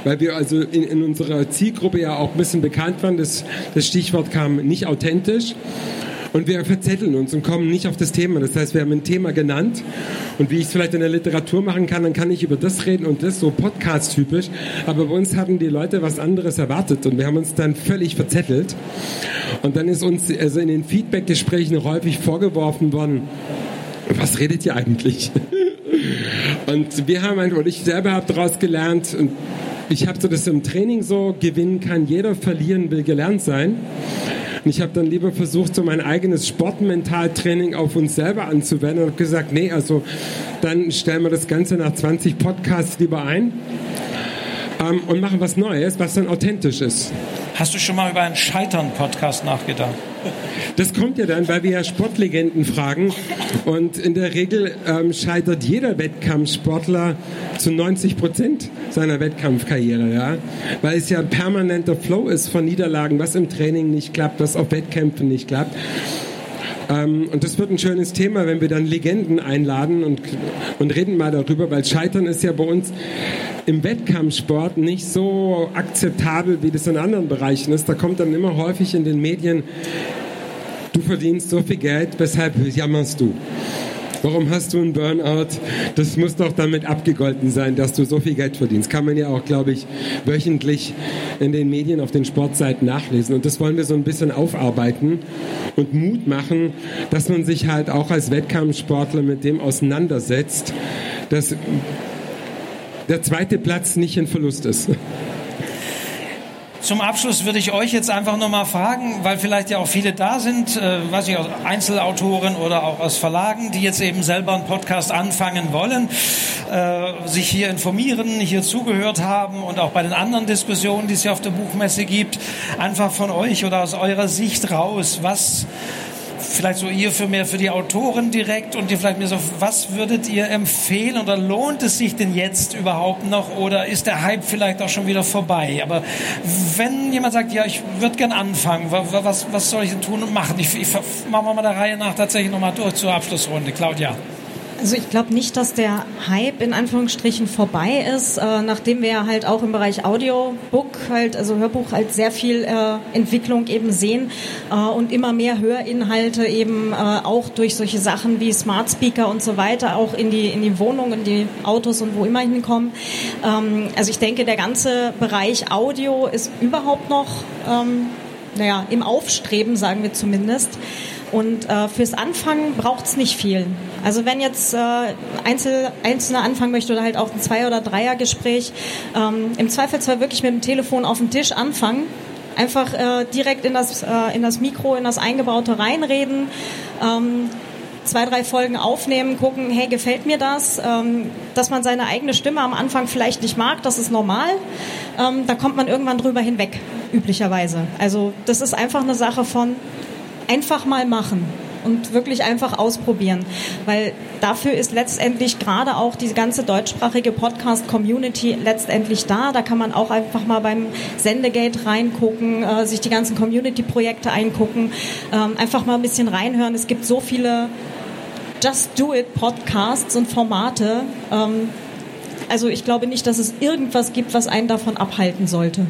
weil wir also in, in unserer Zielgruppe ja auch ein bisschen bekannt waren. Das, das Stichwort kam nicht authentisch. Und wir verzetteln uns und kommen nicht auf das Thema. Das heißt, wir haben ein Thema genannt. Und wie ich es vielleicht in der Literatur machen kann, dann kann ich über das reden und das so podcast-typisch. Aber bei uns hatten die Leute was anderes erwartet und wir haben uns dann völlig verzettelt. Und dann ist uns also in den Feedback-Gesprächen häufig vorgeworfen worden, was redet ihr eigentlich? [laughs] Und wir haben und ich selber habe daraus gelernt, und ich habe so das im Training so, gewinnen kann jeder, verlieren will gelernt sein. Und ich habe dann lieber versucht, so mein eigenes Sportmentaltraining auf uns selber anzuwenden und habe gesagt, nee, also dann stellen wir das Ganze nach 20 Podcasts lieber ein ähm, und machen was Neues, was dann authentisch ist. Hast du schon mal über einen Scheitern-Podcast nachgedacht? Das kommt ja dann, weil wir ja Sportlegenden fragen. Und in der Regel ähm, scheitert jeder Wettkampfsportler zu 90 Prozent seiner Wettkampfkarriere, ja. Weil es ja ein permanenter Flow ist von Niederlagen, was im Training nicht klappt, was auf Wettkämpfen nicht klappt. Ähm, und das wird ein schönes Thema, wenn wir dann Legenden einladen und, und reden mal darüber, weil Scheitern ist ja bei uns im Wettkampfsport nicht so akzeptabel, wie das in anderen Bereichen ist. Da kommt dann immer häufig in den Medien, du verdienst so viel Geld, weshalb jammerst du? Warum hast du einen Burnout? Das muss doch damit abgegolten sein, dass du so viel Geld verdienst. Kann man ja auch, glaube ich, wöchentlich in den Medien auf den Sportseiten nachlesen. Und das wollen wir so ein bisschen aufarbeiten und Mut machen, dass man sich halt auch als Wettkampfsportler mit dem auseinandersetzt, dass der zweite Platz nicht ein Verlust ist. Zum Abschluss würde ich euch jetzt einfach nochmal fragen, weil vielleicht ja auch viele da sind, äh, weiß ich, Einzelautoren oder auch aus Verlagen, die jetzt eben selber einen Podcast anfangen wollen, äh, sich hier informieren, hier zugehört haben und auch bei den anderen Diskussionen, die es ja auf der Buchmesse gibt, einfach von euch oder aus eurer Sicht raus, was vielleicht so ihr für mehr für die Autoren direkt und ihr vielleicht mir so, was würdet ihr empfehlen oder lohnt es sich denn jetzt überhaupt noch oder ist der Hype vielleicht auch schon wieder vorbei? Aber wenn jemand sagt, ja, ich würde gern anfangen, was, was soll ich denn tun und machen? Ich, ich machen wir mal der Reihe nach tatsächlich nochmal durch zur Abschlussrunde. Claudia. Also ich glaube nicht, dass der Hype in Anführungsstrichen vorbei ist, äh, nachdem wir halt auch im Bereich Audiobook, halt, also Hörbuch, halt sehr viel äh, Entwicklung eben sehen äh, und immer mehr Hörinhalte eben äh, auch durch solche Sachen wie Smart Speaker und so weiter auch in die, in die Wohnungen, in die Autos und wo immer hinkommen. Ähm, also ich denke, der ganze Bereich Audio ist überhaupt noch ähm, naja, im Aufstreben, sagen wir zumindest. Und äh, fürs Anfangen braucht es nicht viel. Also wenn jetzt äh, Einzel, Einzelner anfangen möchte oder halt auch ein Zwei- oder Dreier-Gespräch, ähm, im Zweifelsfall wirklich mit dem Telefon auf den Tisch anfangen. Einfach äh, direkt in das, äh, in das Mikro, in das Eingebaute reinreden. Ähm, zwei, drei Folgen aufnehmen, gucken, hey, gefällt mir das? Ähm, dass man seine eigene Stimme am Anfang vielleicht nicht mag, das ist normal. Ähm, da kommt man irgendwann drüber hinweg, üblicherweise. Also das ist einfach eine Sache von einfach mal machen und wirklich einfach ausprobieren, weil dafür ist letztendlich gerade auch die ganze deutschsprachige Podcast-Community letztendlich da. Da kann man auch einfach mal beim Sendegate reingucken, äh, sich die ganzen Community-Projekte eingucken, ähm, einfach mal ein bisschen reinhören. Es gibt so viele Just Do It Podcasts und Formate. Ähm, also ich glaube nicht, dass es irgendwas gibt, was einen davon abhalten sollte.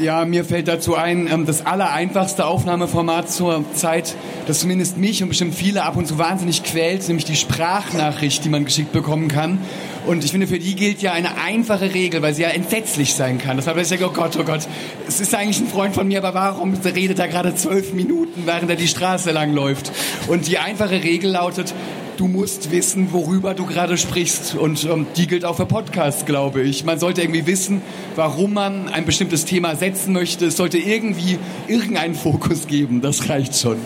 Ja, mir fällt dazu ein, ähm, das allereinfachste Aufnahmeformat zur Zeit, das zumindest mich und bestimmt viele ab und zu wahnsinnig quält, nämlich die Sprachnachricht, die man geschickt bekommen kann. Und ich finde, für die gilt ja eine einfache Regel, weil sie ja entsetzlich sein kann. Das heißt, ich denke, oh Gott, oh Gott, es ist eigentlich ein Freund von mir, aber warum redet er gerade zwölf Minuten, während er die Straße lang läuft? Und die einfache Regel lautet, du musst wissen, worüber du gerade sprichst. Und ähm, die gilt auch für Podcasts, glaube ich. Man sollte irgendwie wissen, warum man ein bestimmtes Thema setzen möchte. Es sollte irgendwie irgendeinen Fokus geben. Das reicht schon.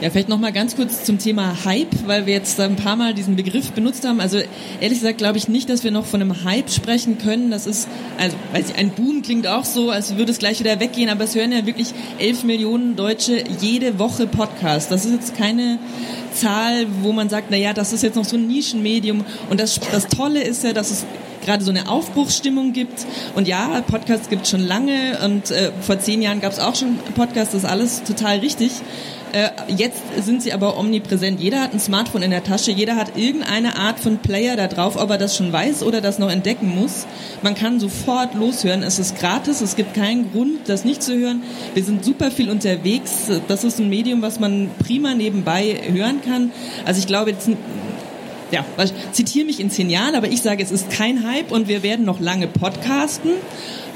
Ja, vielleicht noch mal ganz kurz zum Thema Hype, weil wir jetzt ein paar Mal diesen Begriff benutzt haben. Also ehrlich gesagt glaube ich nicht, dass wir noch von einem Hype sprechen können. Das ist, also weiß ich, ein Boom klingt auch so, als würde es gleich wieder weggehen, aber es hören ja wirklich elf Millionen Deutsche jede Woche Podcast. Das ist jetzt keine Zahl, wo man sagt, na ja, das ist jetzt noch so ein Nischenmedium. Und das, das Tolle ist ja, dass es gerade so eine Aufbruchsstimmung gibt. Und ja, Podcasts gibt es schon lange und äh, vor zehn Jahren gab es auch schon Podcasts, das ist alles total richtig. Äh, jetzt sind sie aber omnipräsent. Jeder hat ein Smartphone in der Tasche, jeder hat irgendeine Art von Player da drauf, ob er das schon weiß oder das noch entdecken muss. Man kann sofort loshören. Es ist gratis, es gibt keinen Grund, das nicht zu hören. Wir sind super viel unterwegs. Das ist ein Medium, was man prima nebenbei hören kann. Also ich glaube, jetzt ja, zitiere mich in zehn Jahren, aber ich sage, es ist kein Hype und wir werden noch lange podcasten.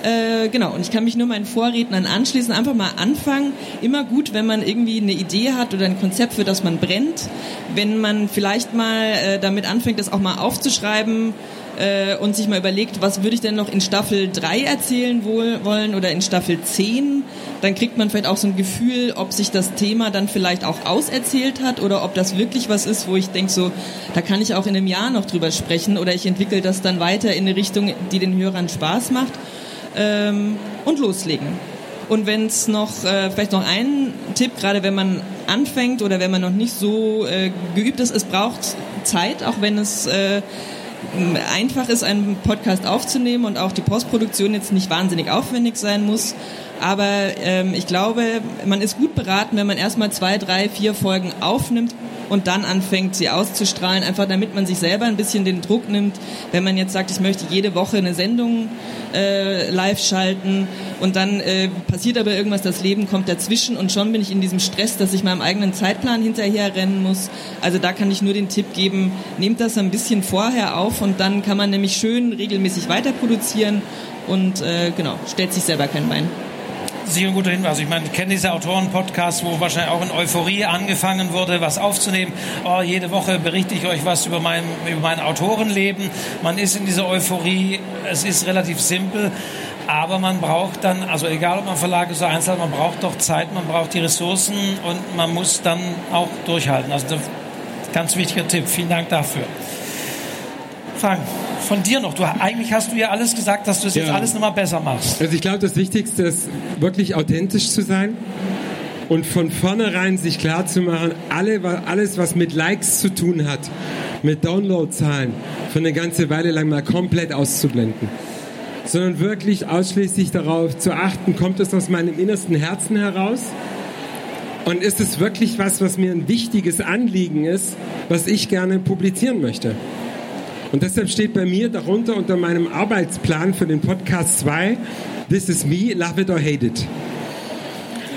Äh, genau, und ich kann mich nur meinen Vorrednern anschließen. Einfach mal anfangen. Immer gut, wenn man irgendwie eine Idee hat oder ein Konzept, für das man brennt. Wenn man vielleicht mal äh, damit anfängt, das auch mal aufzuschreiben, äh, und sich mal überlegt, was würde ich denn noch in Staffel 3 erzählen wohl, wollen oder in Staffel 10, dann kriegt man vielleicht auch so ein Gefühl, ob sich das Thema dann vielleicht auch auserzählt hat oder ob das wirklich was ist, wo ich denke, so, da kann ich auch in einem Jahr noch drüber sprechen oder ich entwickle das dann weiter in eine Richtung, die den Hörern Spaß macht ähm, und loslegen. Und wenn es noch, äh, vielleicht noch ein Tipp, gerade wenn man anfängt oder wenn man noch nicht so äh, geübt ist, es braucht Zeit, auch wenn es äh, einfach ist, einen Podcast aufzunehmen und auch die Postproduktion jetzt nicht wahnsinnig aufwendig sein muss. Aber ähm, ich glaube, man ist gut beraten, wenn man erstmal zwei, drei, vier Folgen aufnimmt und dann anfängt, sie auszustrahlen, einfach damit man sich selber ein bisschen den Druck nimmt. Wenn man jetzt sagt, ich möchte jede Woche eine Sendung äh, live schalten und dann äh, passiert aber irgendwas, das Leben kommt dazwischen und schon bin ich in diesem Stress, dass ich meinem eigenen Zeitplan hinterher rennen muss. Also da kann ich nur den Tipp geben, nehmt das ein bisschen vorher auf und dann kann man nämlich schön regelmäßig weiter produzieren und äh, genau, stellt sich selber kein Bein sicher ein guter Hinweis. Ich meine, ich kenne diese Autoren-Podcast, wo wahrscheinlich auch in Euphorie angefangen wurde, was aufzunehmen. Oh, jede Woche berichte ich euch was über mein, über mein Autorenleben. Man ist in dieser Euphorie. Es ist relativ simpel. Aber man braucht dann, also egal ob man Verlag ist oder Einzelne, man braucht doch Zeit, man braucht die Ressourcen und man muss dann auch durchhalten. Also ganz wichtiger Tipp. Vielen Dank dafür. Frank von dir noch. Du, eigentlich hast du ja alles gesagt, dass du es ja. jetzt alles nochmal besser machst. Also ich glaube, das Wichtigste ist, wirklich authentisch zu sein und von vornherein sich klar zu machen, alle, alles, was mit Likes zu tun hat, mit Downloadzahlen, von eine ganze Weile lang mal komplett auszublenden. Sondern wirklich ausschließlich darauf zu achten, kommt es aus meinem innersten Herzen heraus? Und ist es wirklich was, was mir ein wichtiges Anliegen ist, was ich gerne publizieren möchte? Und deshalb steht bei mir darunter unter meinem Arbeitsplan für den Podcast 2, This is me, love it or hate it.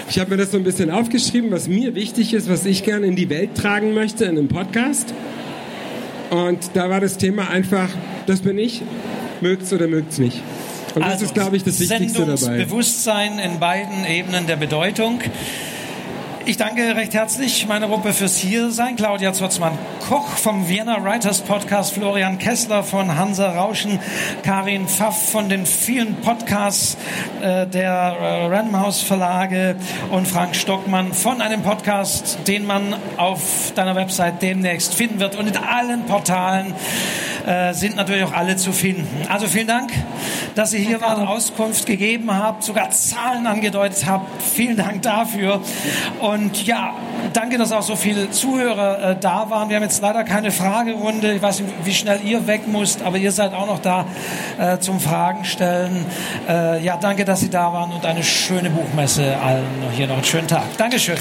Ich habe mir das so ein bisschen aufgeschrieben, was mir wichtig ist, was ich gerne in die Welt tragen möchte in einem Podcast. Und da war das Thema einfach, das bin ich, mögt's oder mögt's nicht. Und das also, ist, glaube ich, das Wichtigste dabei. Bewusstsein in beiden Ebenen der Bedeutung. Ich danke recht herzlich meiner Gruppe fürs Hiersein. Claudia Zotzmann-Koch vom Vienna Writers Podcast, Florian Kessler von Hansa Rauschen, Karin Pfaff von den vielen Podcasts äh, der äh, Random House Verlage und Frank Stockmann von einem Podcast, den man auf deiner Website demnächst finden wird. Und in allen Portalen äh, sind natürlich auch alle zu finden. Also vielen Dank, dass ihr hier wart, Auskunft gegeben habt, sogar Zahlen angedeutet habt. Vielen Dank dafür. Und und ja, danke, dass auch so viele Zuhörer äh, da waren. Wir haben jetzt leider keine Fragerunde. Ich weiß nicht, wie schnell ihr weg musst, aber ihr seid auch noch da äh, zum Fragen stellen. Äh, ja, danke, dass Sie da waren und eine schöne Buchmesse allen hier noch einen schönen Tag. Dankeschön.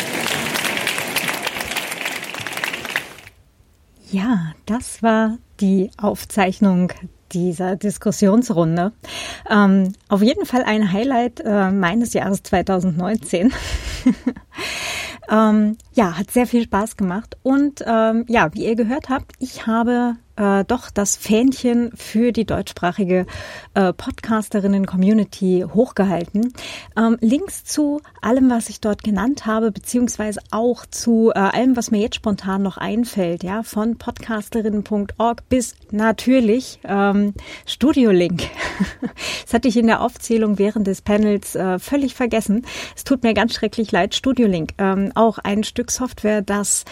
Ja, das war die Aufzeichnung dieser Diskussionsrunde. Ähm, auf jeden Fall ein Highlight äh, meines Jahres 2019. [laughs] Ähm, ja, hat sehr viel Spaß gemacht. Und ähm, ja, wie ihr gehört habt, ich habe äh, doch das Fähnchen für die deutschsprachige äh, Podcasterinnen-Community hochgehalten. Ähm, Links zu allem, was ich dort genannt habe, beziehungsweise auch zu äh, allem, was mir jetzt spontan noch einfällt, ja, von podcasterinnen.org bis natürlich ähm, Studio Link. [laughs] das hatte ich in der Aufzählung während des Panels äh, völlig vergessen. Es tut mir ganz schrecklich leid. Studio Link, ähm, auch ein Stück Software, das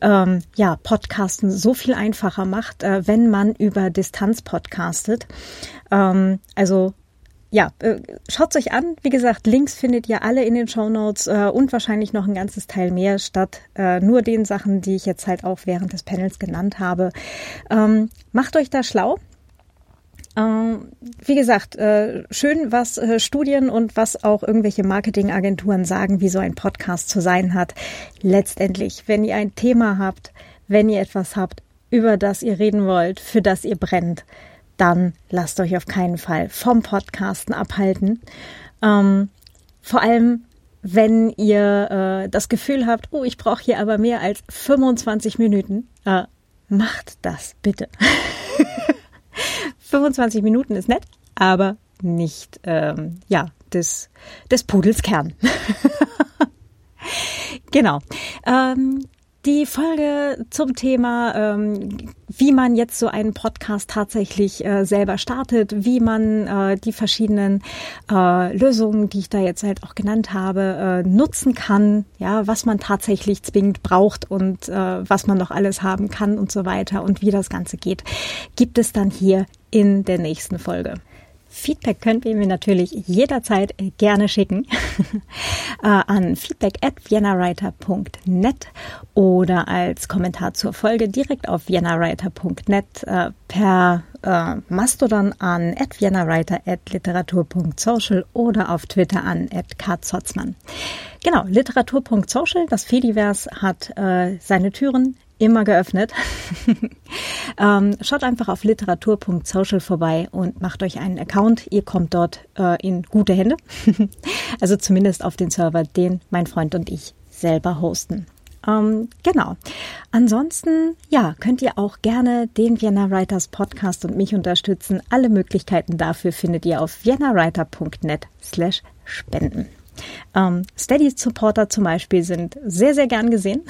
ähm, ja Podcasten so viel einfacher macht äh, wenn man über Distanz podcastet. Ähm, also ja, äh, schaut euch an. Wie gesagt, Links findet ihr alle in den Show Notes äh, und wahrscheinlich noch ein ganzes Teil mehr statt äh, nur den Sachen, die ich jetzt halt auch während des Panels genannt habe. Ähm, macht euch da schlau. Ähm, wie gesagt, äh, schön, was äh, Studien und was auch irgendwelche Marketingagenturen sagen, wie so ein Podcast zu sein hat. Letztendlich, wenn ihr ein Thema habt, wenn ihr etwas habt, über das ihr reden wollt, für das ihr brennt, dann lasst euch auf keinen Fall vom Podcasten abhalten. Ähm, vor allem, wenn ihr äh, das Gefühl habt, oh, ich brauche hier aber mehr als 25 Minuten, äh, macht das bitte. [laughs] 25 Minuten ist nett, aber nicht, ähm, ja, des, des Pudels Kern. [laughs] genau. Ähm, die Folge zum Thema, ähm, wie man jetzt so einen Podcast tatsächlich äh, selber startet, wie man äh, die verschiedenen äh, Lösungen, die ich da jetzt halt auch genannt habe, äh, nutzen kann, ja, was man tatsächlich zwingend braucht und äh, was man noch alles haben kann und so weiter und wie das Ganze geht, gibt es dann hier in der nächsten Folge. Feedback könnt ihr mir natürlich jederzeit gerne schicken [laughs] äh, an feedback at viennawriter.net oder als Kommentar zur Folge direkt auf viennawriter.net äh, per äh, Mastodon an at viennawriter at literatur.social oder auf Twitter an at kzotzmann. Genau, literatur.social, das Fediverse hat äh, seine Türen immer geöffnet. [laughs] ähm, schaut einfach auf literatur.social vorbei und macht euch einen Account. Ihr kommt dort äh, in gute Hände. [laughs] also zumindest auf den Server, den mein Freund und ich selber hosten. Ähm, genau. Ansonsten, ja, könnt ihr auch gerne den Vienna Writers Podcast und mich unterstützen. Alle Möglichkeiten dafür findet ihr auf viennawriter.net slash spenden. Ähm, Steady-Supporter zum Beispiel sind sehr, sehr gern gesehen.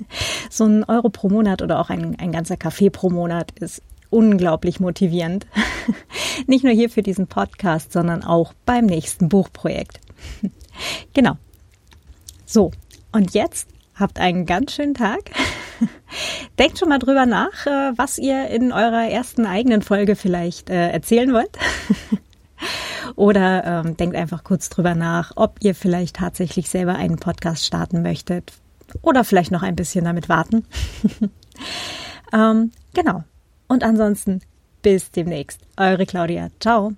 [laughs] so ein Euro pro Monat oder auch ein, ein ganzer Kaffee pro Monat ist unglaublich motivierend. [laughs] Nicht nur hier für diesen Podcast, sondern auch beim nächsten Buchprojekt. [laughs] genau. So, und jetzt habt einen ganz schönen Tag. Denkt schon mal drüber nach, äh, was ihr in eurer ersten eigenen Folge vielleicht äh, erzählen wollt. Oder ähm, denkt einfach kurz drüber nach, ob ihr vielleicht tatsächlich selber einen Podcast starten möchtet. Oder vielleicht noch ein bisschen damit warten. [laughs] ähm, genau. Und ansonsten bis demnächst. Eure Claudia. Ciao.